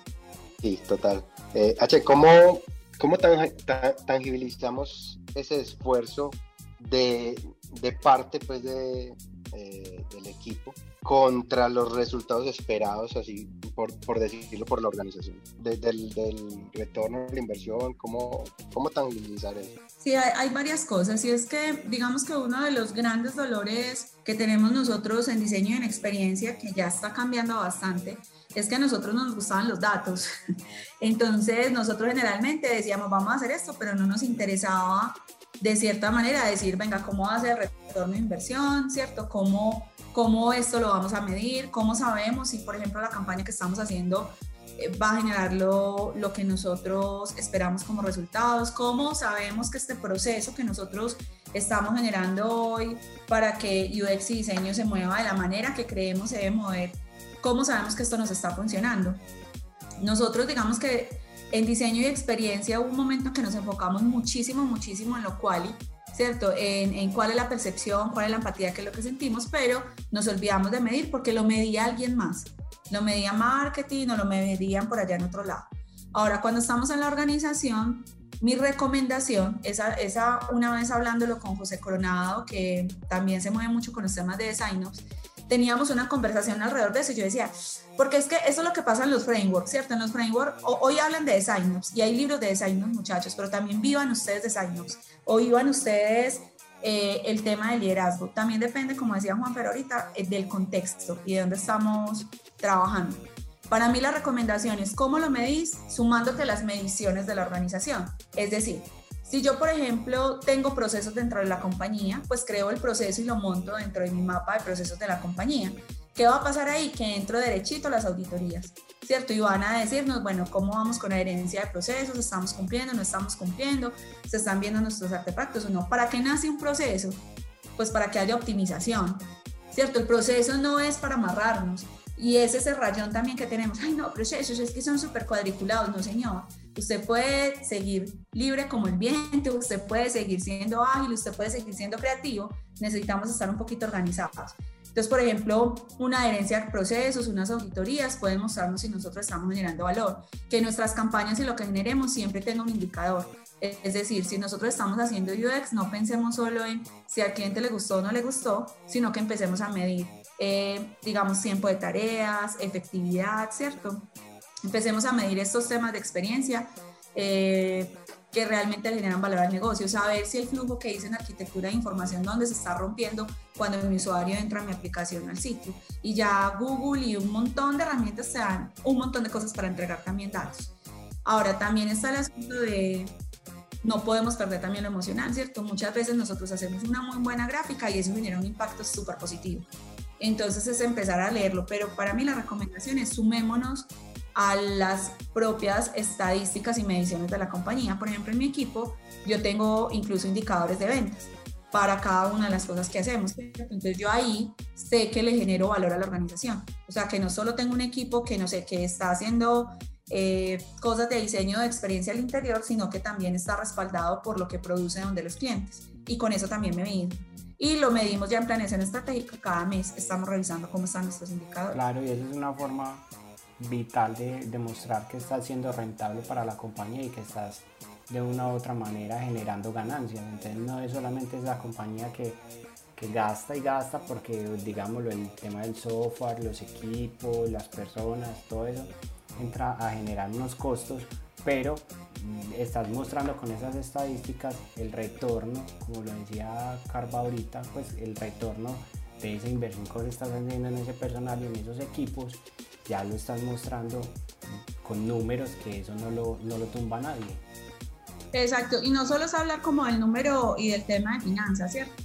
Sí, total. Eh, H, ¿cómo, cómo tangibilizamos ese esfuerzo de, de parte pues, de, eh, del equipo contra los resultados esperados, así por, por decirlo, por la organización. Desde el del retorno de la inversión, ¿cómo, cómo tangibilizar eso? Sí, hay, hay, varias cosas. Y es que, digamos que uno de los grandes dolores que tenemos nosotros en diseño y en experiencia, que ya está cambiando bastante, es que a nosotros nos gustaban los datos. Entonces, nosotros generalmente decíamos, vamos a hacer esto, pero no nos interesaba de cierta manera decir, venga, ¿cómo va a ser el retorno de inversión? ¿Cierto? ¿Cómo, ¿Cómo esto lo vamos a medir? ¿Cómo sabemos si, por ejemplo, la campaña que estamos haciendo eh, va a generar lo, lo, que nosotros esperamos como resultados? ¿Cómo sabemos que este proceso que nosotros estamos generando hoy para que UX y diseño se mueva de la manera que creemos se debe mover, cómo sabemos que esto nos está funcionando? Nosotros digamos que en diseño y experiencia hubo un momento en que nos enfocamos muchísimo, muchísimo en lo cual, ¿cierto? En, en, cuál es la percepción, cuál es la empatía, qué es lo que sentimos, pero nos olvidamos de medir porque lo medía alguien más. Lo medía marketing o lo medían por allá en otro lado. Ahora, cuando estamos en la organización, mi recomendación, esa, esa una vez hablándolo con José Coronado, que también se mueve mucho con los temas de design teníamos una conversación alrededor de eso y yo decía, porque es que eso es lo que pasa en los frameworks, ¿cierto? En los frameworks, hoy hablan de design y hay libros de design muchachos, pero también vivan ustedes design o vivan ustedes eh, el tema del liderazgo. También depende, como decía Juan Fer ahorita, eh, del contexto y de dónde estamos trabajando. Para mí la recomendación es cómo lo medís sumándote las mediciones de la organización. Es decir, si yo, por ejemplo, tengo procesos dentro de la compañía, pues creo el proceso y lo monto dentro de mi mapa de procesos de la compañía. ¿Qué va a pasar ahí? Que entro derechito a las auditorías, ¿cierto? Y van a decirnos, bueno, ¿cómo vamos con la herencia de procesos? ¿Estamos cumpliendo? ¿No estamos cumpliendo? ¿Se están viendo nuestros artefactos o no? ¿Para qué nace un proceso? Pues para que haya optimización, ¿cierto? El proceso no es para amarrarnos. Y es ese rayón también que tenemos. Ay, no, procesos es que son súper cuadriculados. No, señor Usted puede seguir libre como el viento, usted puede seguir siendo ágil, usted puede seguir siendo creativo. Necesitamos estar un poquito organizados. Entonces, por ejemplo, una adherencia a procesos, unas auditorías pueden mostrarnos si nosotros estamos generando valor. Que nuestras campañas y lo que generemos siempre tenga un indicador. Es decir, si nosotros estamos haciendo UX, no pensemos solo en si al cliente le gustó o no le gustó, sino que empecemos a medir, eh, digamos, tiempo de tareas, efectividad, ¿cierto? empecemos a medir estos temas de experiencia eh, que realmente generan valor al negocio, saber si el flujo que hice en arquitectura de información, donde se está rompiendo cuando mi usuario entra en mi aplicación al sitio. Y ya Google y un montón de herramientas te dan un montón de cosas para entregar también datos. Ahora, también está el asunto de no podemos perder también lo emocional, ¿cierto? Muchas veces nosotros hacemos una muy buena gráfica y eso genera un impacto súper positivo. Entonces es empezar a leerlo, pero para mí la recomendación es sumémonos a las propias estadísticas y mediciones de la compañía. Por ejemplo, en mi equipo yo tengo incluso indicadores de ventas para cada una de las cosas que hacemos. Entonces yo ahí sé que le genero valor a la organización. O sea, que no solo tengo un equipo que no sé, que está haciendo eh, cosas de diseño de experiencia al interior, sino que también está respaldado por lo que produce donde los clientes. Y con eso también me mido. Y lo medimos ya en planeación estratégica. Cada mes estamos revisando cómo están nuestros indicadores. Claro, y eso es una forma vital de demostrar que estás siendo rentable para la compañía y que estás de una u otra manera generando ganancias. Entonces no es solamente esa compañía que, que gasta y gasta porque, digámoslo, el tema del software, los equipos, las personas, todo eso entra a generar unos costos, pero estás mostrando con esas estadísticas el retorno, como lo decía Carva ahorita, pues el retorno de esa inversión que estás haciendo en ese personal y en esos equipos, ya lo estás mostrando con números que eso no lo, no lo tumba nadie. Exacto, y no solo es hablar como del número y del tema de finanzas, ¿cierto?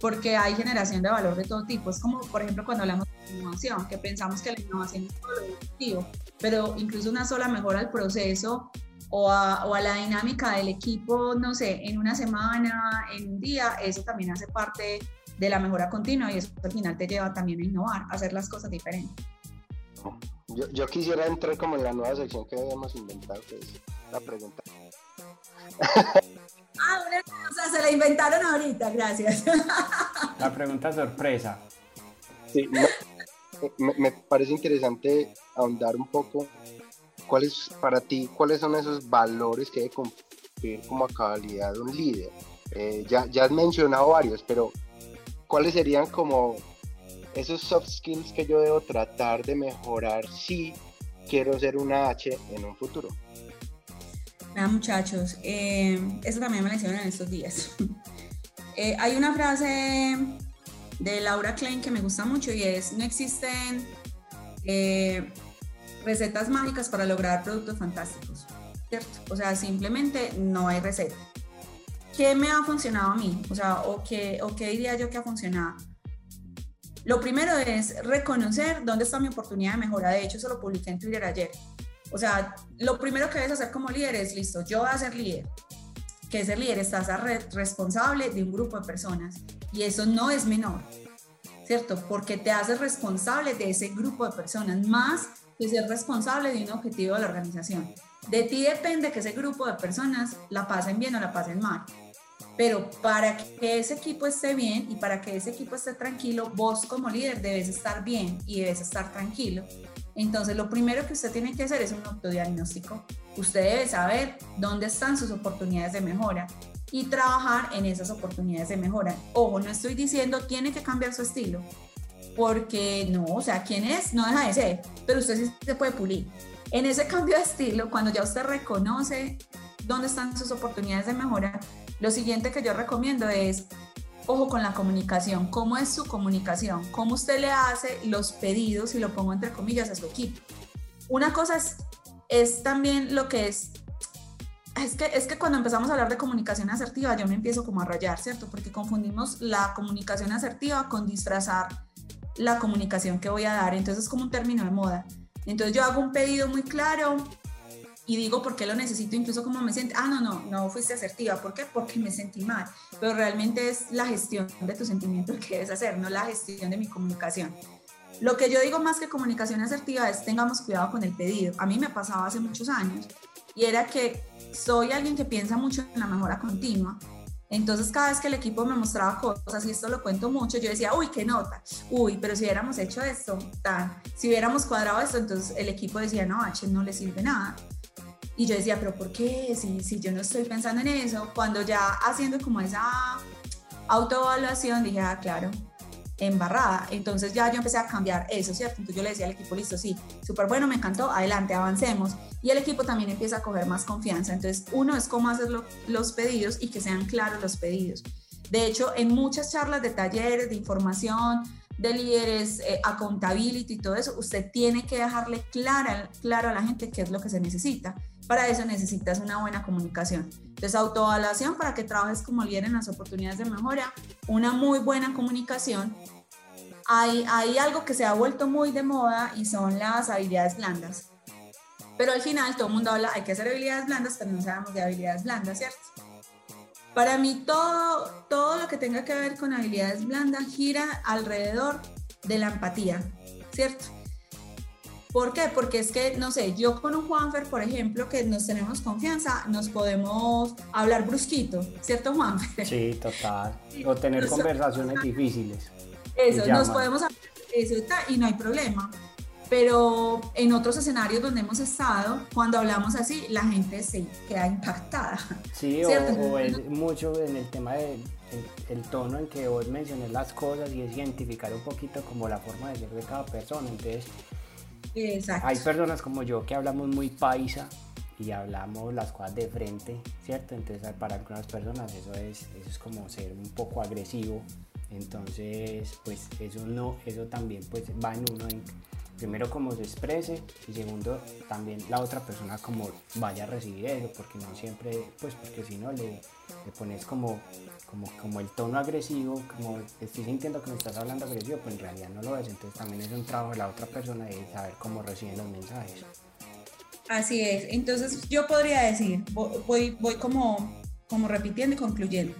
Porque hay generación de valor de todo tipo. Es como, por ejemplo, cuando hablamos de innovación, que pensamos que la innovación es todo lo pero incluso una sola mejora al proceso o a, o a, la dinámica del equipo, no sé, en una semana, en un día, eso también hace parte de la mejora continua y eso al final te lleva también a innovar, a hacer las cosas diferentes. Yo, yo quisiera entrar como en la nueva sección que habíamos inventado, que es la pregunta. ah, o sea, se la inventaron ahorita, gracias. La pregunta sorpresa. Sí, me, parece interesante ahondar un poco cuáles para ti, cuáles son esos valores que debe cumplir como a cabalidad un líder. Eh, ya, ya has mencionado varios, pero ¿cuáles serían como esos soft skills que yo debo tratar de mejorar si quiero ser una H en un futuro? Nada, muchachos, eh, eso también me lo hicieron en estos días. Eh, hay una frase de Laura Klein que me gusta mucho y es, no existen eh, recetas mágicas para lograr productos fantásticos, ¿cierto? O sea, simplemente no hay receta. ¿Qué me ha funcionado a mí? O sea, ¿o qué, o qué diría yo que ha funcionado? Lo primero es reconocer dónde está mi oportunidad de mejora. De hecho, eso lo publiqué en Twitter ayer. O sea, lo primero que debes hacer como líder es, listo, yo voy a ser líder. ¿Qué es ser líder? Estás responsable de un grupo de personas y eso no es menor, ¿cierto? Porque te haces responsable de ese grupo de personas, más que ser responsable de un objetivo de la organización. De ti depende que ese grupo de personas la pasen bien o la pasen mal. Pero para que ese equipo esté bien y para que ese equipo esté tranquilo, vos como líder debes estar bien y debes estar tranquilo. Entonces, lo primero que usted tiene que hacer es un autodiagnóstico. Usted debe saber dónde están sus oportunidades de mejora y trabajar en esas oportunidades de mejora. Ojo, no estoy diciendo tiene que cambiar su estilo, porque no, o sea, quién es, no deja de ser, pero usted sí se puede pulir. En ese cambio de estilo, cuando ya usted reconoce dónde están sus oportunidades de mejora, lo siguiente que yo recomiendo es, ojo con la comunicación, cómo es su comunicación, cómo usted le hace los pedidos, y lo pongo entre comillas, a su equipo. Una cosa es, es también lo que es es que, es que cuando empezamos a hablar de comunicación asertiva, yo me empiezo como a rayar, ¿cierto? Porque confundimos la comunicación asertiva con disfrazar la comunicación que voy a dar. Entonces es como un término de moda. Entonces yo hago un pedido muy claro, y digo por qué lo necesito, incluso como me siento, ah, no, no, no fuiste asertiva, ¿por qué? Porque me sentí mal, pero realmente es la gestión de tu sentimiento que debes hacer, no la gestión de mi comunicación. Lo que yo digo más que comunicación asertiva es tengamos cuidado con el pedido. A mí me pasaba hace muchos años y era que soy alguien que piensa mucho en la mejora continua. Entonces cada vez que el equipo me mostraba cosas, y esto lo cuento mucho, yo decía, uy, qué nota, uy, pero si hubiéramos hecho esto, tan, si hubiéramos cuadrado esto, entonces el equipo decía, no, H no le sirve nada. Y yo decía, pero ¿por qué? Si, si yo no estoy pensando en eso, cuando ya haciendo como esa autoevaluación, dije, ah, claro, embarrada. Entonces ya yo empecé a cambiar eso, ¿cierto? Entonces yo le decía al equipo, listo, sí, súper bueno, me encantó, adelante, avancemos. Y el equipo también empieza a coger más confianza. Entonces, uno es cómo hacer los pedidos y que sean claros los pedidos. De hecho, en muchas charlas de talleres, de información, de líderes, eh, accountability y todo eso, usted tiene que dejarle clara, claro a la gente qué es lo que se necesita. Para eso necesitas una buena comunicación. Entonces, autoevaluación para que trabajes como líder en las oportunidades de mejora, una muy buena comunicación. Hay, hay algo que se ha vuelto muy de moda y son las habilidades blandas. Pero al final todo el mundo habla, hay que hacer habilidades blandas, pero no sabemos de habilidades blandas, ¿cierto? Para mí todo, todo lo que tenga que ver con habilidades blandas gira alrededor de la empatía, ¿cierto? ¿Por qué? Porque es que, no sé, yo con un Juanfer, por ejemplo, que nos tenemos confianza, nos podemos hablar brusquito, ¿cierto, Juanfer? Sí, total. O tener conversaciones difíciles. Eso, nos podemos hablar eso y no hay problema. pero en otros escenarios donde hemos estado, cuando hablamos así, la gente se queda impactada. Sí, o, es mucho en el tema del el, tono en que vos mencionas las cosas y es identificar un poquito como la forma de ser de cada persona. Entonces, hay personas como yo que hablamos muy paisa y hablamos las cosas de frente, ¿cierto? Entonces, para algunas personas eso es, eso es como ser un poco agresivo. Entonces, pues eso no, eso también pues va en uno en primero cómo se exprese y segundo también la otra persona como vaya a recibir eso porque no siempre pues porque si no le, pones como, como, como el tono agresivo como estoy sintiendo que me estás hablando agresivo pues en realidad no lo es. Entonces también es un trabajo de la otra persona de saber cómo reciben los mensajes. Así es. Entonces yo podría decir voy, voy como, como repitiendo y concluyendo.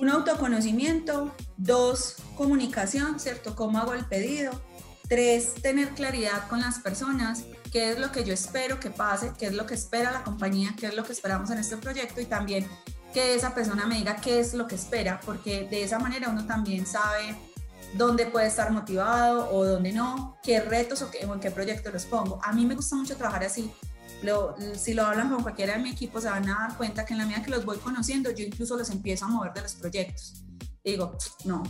Un autoconocimiento, dos, comunicación, ¿cierto? ¿Cómo hago el pedido? Tres, tener claridad con las personas, qué es lo que yo espero que pase, qué es lo que espera la compañía, qué es lo que esperamos en este proyecto y también que esa persona me diga qué es lo que espera, porque de esa manera uno también sabe dónde puede estar motivado o dónde no, qué retos o, qué, en qué proyecto los pongo. A mí me gusta mucho trabajar así. si lo hablan con cualquiera de mi equipo, se van a dar cuenta que en la medida que los voy conociendo, yo incluso los empiezo a mover de los proyectos. digo, no,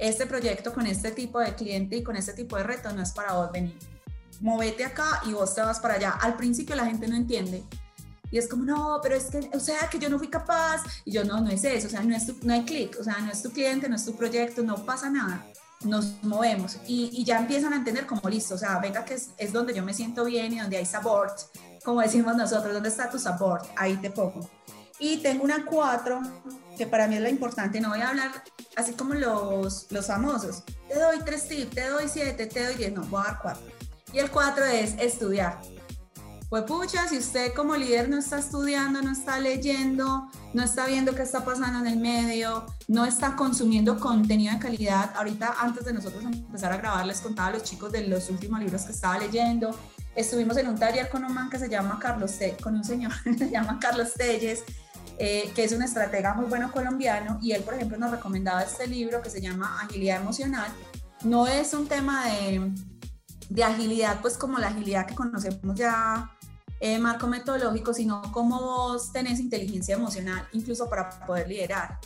este proyecto con este tipo de cliente y con este tipo de reto no es para vos venir. Movete acá y vos te vas para allá. Al principio la gente no entiende. Y es como, no, pero es que, o sea, que yo no fui capaz. Y yo, no, no es eso. O sea, no, es no hay clic. O sea, no es tu cliente, no es tu proyecto, no pasa nada. Nos movemos. Y, y ya empiezan a entender como listo. O sea, venga, que es, es donde yo me siento bien y donde hay support. Como decimos nosotros, ¿dónde está tu support? Ahí te pongo. Y tengo una 4, que para mí es la importante. No voy a hablar así como los, los famosos. Te doy 3 tips, te doy 7, te doy 10. No, voy a dar 4. Y el 4 es estudiar. Pues pucha, si usted como líder no está estudiando, no está leyendo, no está viendo qué está pasando en el medio, no está consumiendo contenido de calidad. Ahorita, antes de nosotros empezar a grabar, les contaba a los chicos de los últimos libros que estaba leyendo. Estuvimos en un taller con un man que se llama Carlos, con un señor que se llama Carlos Telles, eh, que es un estratega muy bueno colombiano, y él, por ejemplo, nos recomendaba este libro que se llama Agilidad Emocional. No es un tema de, de agilidad, pues como la agilidad que conocemos ya, eh, marco metodológico, sino cómo vos tenés inteligencia emocional, incluso para poder liderar.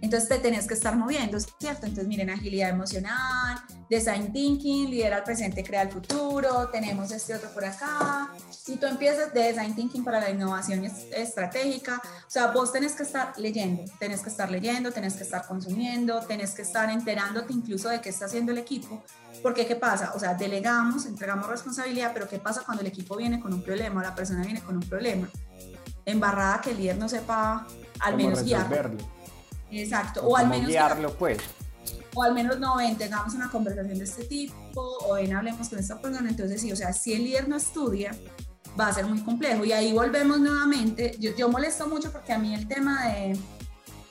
Entonces te tenés que estar moviendo, ¿cierto? Entonces miren, agilidad emocional, design thinking, lidera el presente, crea el futuro, tenemos este otro por acá. Si tú empiezas de design thinking para la innovación estratégica, o sea, vos tenés que estar leyendo, tenés que estar leyendo, tenés que estar consumiendo, tenés que estar enterándote incluso de qué está haciendo el equipo. Porque ¿qué pasa? O sea, delegamos, entregamos responsabilidad, pero ¿qué pasa cuando el equipo viene con un problema o la persona viene con un problema? Embarrada que el líder no sepa al menos guiarlo. Exacto, o, al menos guiarlo, pues o al menos no ven, tengamos una conversación de este tipo, o ven, hablemos con esta persona. Entonces, sí, o sea, si el líder no estudia, va a ser muy complejo. Y ahí volvemos nuevamente. Yo, yo molesto mucho porque a mí el tema de,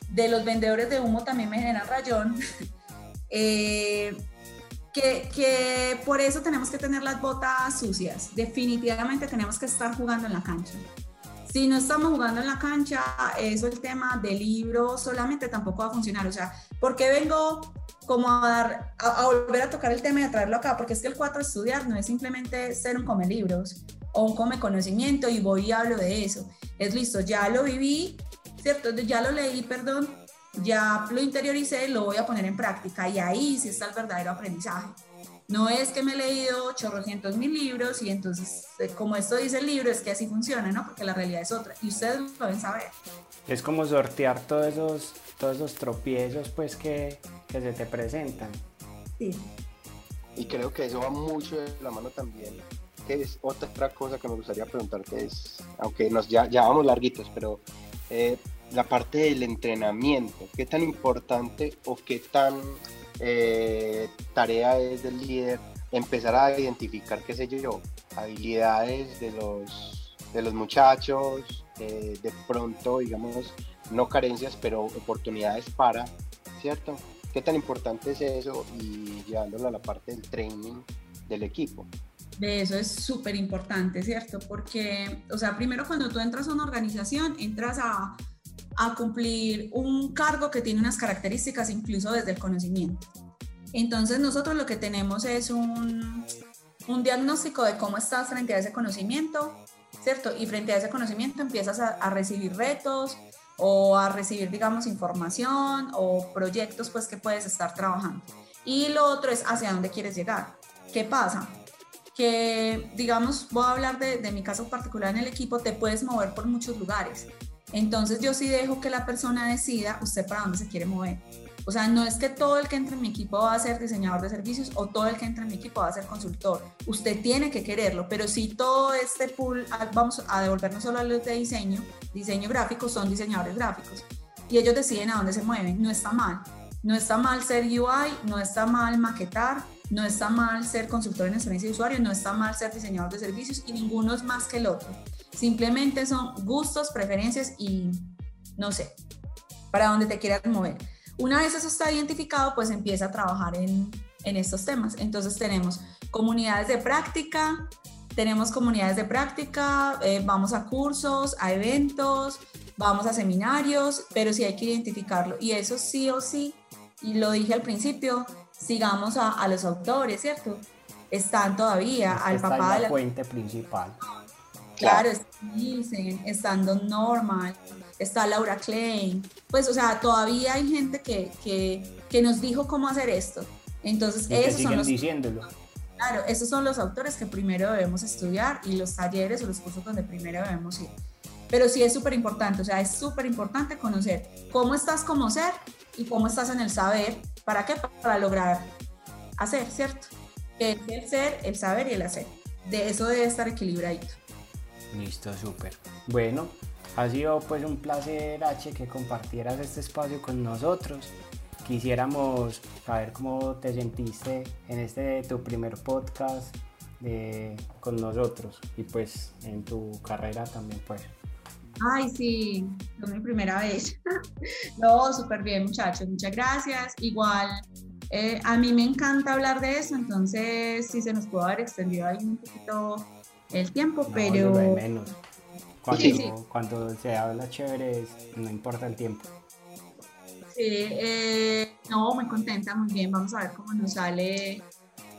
de los vendedores de humo también me genera rayón. eh, que, que, por eso tenemos que tener las botas sucias. Definitivamente tenemos que estar jugando en la cancha. Si no estamos jugando en la cancha, eso el tema del libro solamente tampoco va a funcionar. O sea, ¿por qué vengo como a, dar, a, volver a tocar el tema y a traerlo acá? Porque es que el 4 estudiar no es simplemente ser un come libros o un come conocimiento y voy y hablo de eso. Es listo, ya lo viví, ¿cierto? Ya lo leí, perdón, ya lo interioricé, lo voy a poner en práctica y ahí sí está el verdadero aprendizaje. No es que me he leído chorrocientos mil libros y entonces, eh, como esto dice el libro, es que así funciona, ¿no? Porque la realidad es otra y ustedes lo deben saber. Es como sortear todos esos, todos esos tropiezos pues que, que se te presentan. Sí. Y creo que eso va mucho de la mano también que es otra cosa que me gustaría preguntarte es, aunque nos ya, ya vamos larguitos, pero eh, la parte del entrenamiento, ¿qué tan importante o qué tan eh, tarea es del líder empezar a identificar, qué sé yo, habilidades de los, de los muchachos, eh, de pronto, digamos, no carencias, pero oportunidades para, ¿cierto? ¿Qué tan importante es eso y llevándolo a la parte del training del equipo? De eso es súper importante, ¿cierto? Porque, o sea, primero cuando tú entras a una organización, entras a a cumplir un cargo que tiene unas características incluso desde el conocimiento. Entonces nosotros lo que tenemos es un, un diagnóstico de cómo estás frente a ese conocimiento, ¿cierto? Y frente a ese conocimiento empiezas a, recibir retos o a recibir, digamos, información o proyectos pues que puedes estar trabajando. Y lo otro es hacia dónde quieres llegar. ¿Qué pasa? Que, digamos, voy a hablar de mi caso particular en el equipo, te puedes mover por muchos lugares. Entonces yo sí dejo que la persona decida usted para dónde se quiere mover. O sea, no es que todo el que entre en mi equipo va a ser diseñador de servicios o todo el que entre en mi equipo va a ser consultor. Usted tiene que quererlo, pero si todo este pool, vamos a devolvernos solo a los de diseño, diseño gráfico, son diseñadores gráficos. Y ellos deciden a dónde se mueven. No está mal. No está mal ser UI, no está mal maquetar, no está mal ser consultor en experiencia de usuario, no está mal ser diseñador de servicios y ninguno es más que el otro. Simplemente son gustos, preferencias y no sé, para dónde te quieras mover. Una vez eso está identificado, pues empieza a trabajar en, en estos temas. Entonces tenemos comunidades de práctica, tenemos comunidades de práctica, eh, vamos a cursos, a eventos, vamos a seminarios, pero sí hay que identificarlo. Y eso sí o sí, y lo dije al principio, sigamos a, a los autores, ¿cierto? Están todavía al papá es de la la fuente principal. Claro, dicen, estando Normal, está Laura Klein, pues o sea, todavía hay gente que, que, que nos dijo cómo hacer esto. Entonces, Y esos son siguen los, diciéndolo. claro, esos son los autores que primero debemos estudiar y los talleres o los cursos donde primero debemos ir. Pero sí es súper importante, o sea, es súper importante conocer cómo estás como ser y cómo estás en el saber. ¿Para qué? Para lograr hacer, ¿cierto? El ser, el saber y el hacer. De eso debe estar equilibradito. Listo, súper. Bueno, ha sido pues un placer, H, que compartieras este espacio con nosotros. Quisiéramos saber cómo te sentiste en este tu primer podcast de- con nosotros y pues en tu carrera también pues. Ay, sí, es mi primera vez. no, súper bien, muchachos, muchas gracias. Igual, eh, a mí me encanta hablar de eso, entonces sí se nos pudo haber extendido ahí un poquito el tiempo, No, pero... lo de menos. Cuando, Sí, sí. cuando se habla chévere, no importa el tiempo. Sí, eh, no, muy contenta, muy bien. Vamos a ver cómo nos sale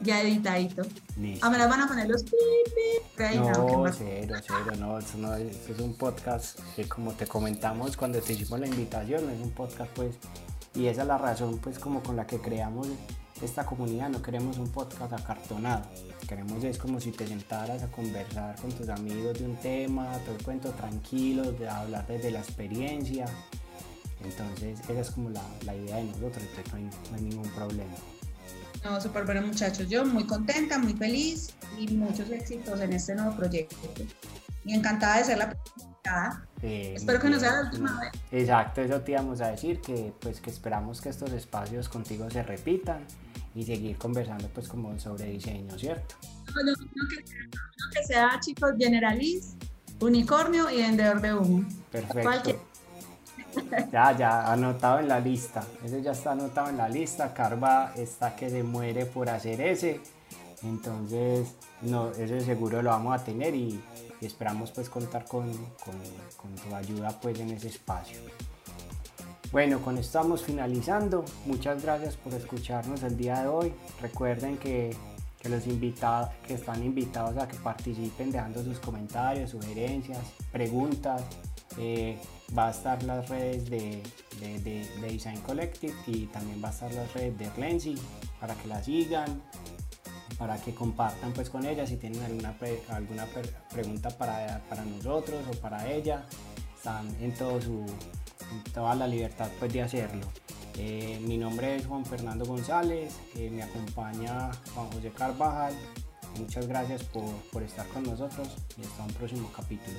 ya editadito. Listo. A me las van a poner los pi, pi, por ahí, no, No, cero, cero, no, eso no es, eso es un podcast que como te comentamos cuando te hicimos la invitación, es un podcast pues, y esa es la razón pues como con la que creamos esta comunidad, no queremos un podcast acartonado, queremos es como si te sentaras a conversar con tus amigos de un tema, todo el cuento tranquilo, de hablar desde la experiencia, entonces esa es como la, la idea de nosotros, entonces no hay, no hay ningún problema. No, súper bueno, muchachos. Yo muy contenta, muy feliz y muchos éxitos en este nuevo proyecto. Y encantada de ser la primera. Eh, Espero que no sea la última vez. Exacto, eso te íbamos a decir, que pues que esperamos que estos espacios contigo se repitan y seguir conversando pues como sobre diseño, ¿cierto? No, no, no que, sea, que sea, chicos, generalist, unicornio y vendedor de humo. Perfecto. Cualquier- Ya, ya, anotado en la lista. Ese ya está anotado en la lista. Carva está que se muere por hacer ese. Entonces, no, ese seguro lo vamos a tener y, y esperamos pues contar con, con- con tu ayuda pues en ese espacio. Bueno, con esto estamos finalizando. Muchas gracias por escucharnos el día de hoy. Recuerden que, que los invitados que están invitados a que participen dejando sus comentarios, sugerencias, preguntas. Eh, va a estar las redes de, de- de- de Design Collective y también va a estar las redes de Renzi para que la sigan, para que compartan pues con ella si tienen alguna, alguna pregunta para, para nosotros o para ella. Están en, todo su, toda la libertad pues de hacerlo. Eh, mi nombre es Juan Fernando González, eh, me acompaña Juan José Carvajal. Muchas gracias por, por estar con nosotros y hasta un próximo capítulo.